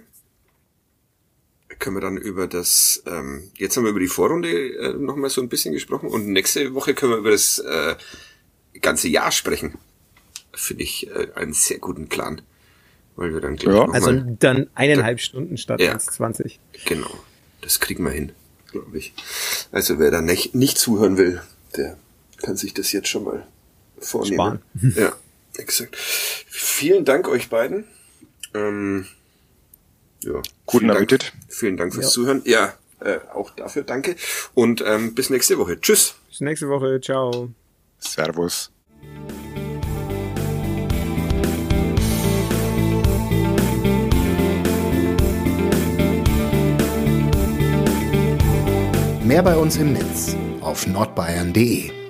können wir dann über das, ähm, jetzt haben wir über die Vorrunde äh, nochmal so ein bisschen gesprochen und nächste Woche können wir über das äh, ganze Jahr sprechen. Finde ich äh, einen sehr guten Plan. Weil wir dann gleich Ja. Also dann eineinhalb Stunden statt Ja. 1,20. Genau. Das kriegen wir hin, glaube ich. Also wer da nicht, nicht zuhören will, der kann sich das jetzt schon mal vornehmen. Sparen. Ja, exakt. Vielen Dank euch beiden. Ähm, ja, Guten vielen Dank, Appetit. vielen Dank fürs Ja. Zuhören. Ja, äh, auch dafür danke. Und ähm, bis nächste Woche. Tschüss. Bis nächste Woche. Ciao. Servus. Mehr bei uns im Netz auf nordbayern.de.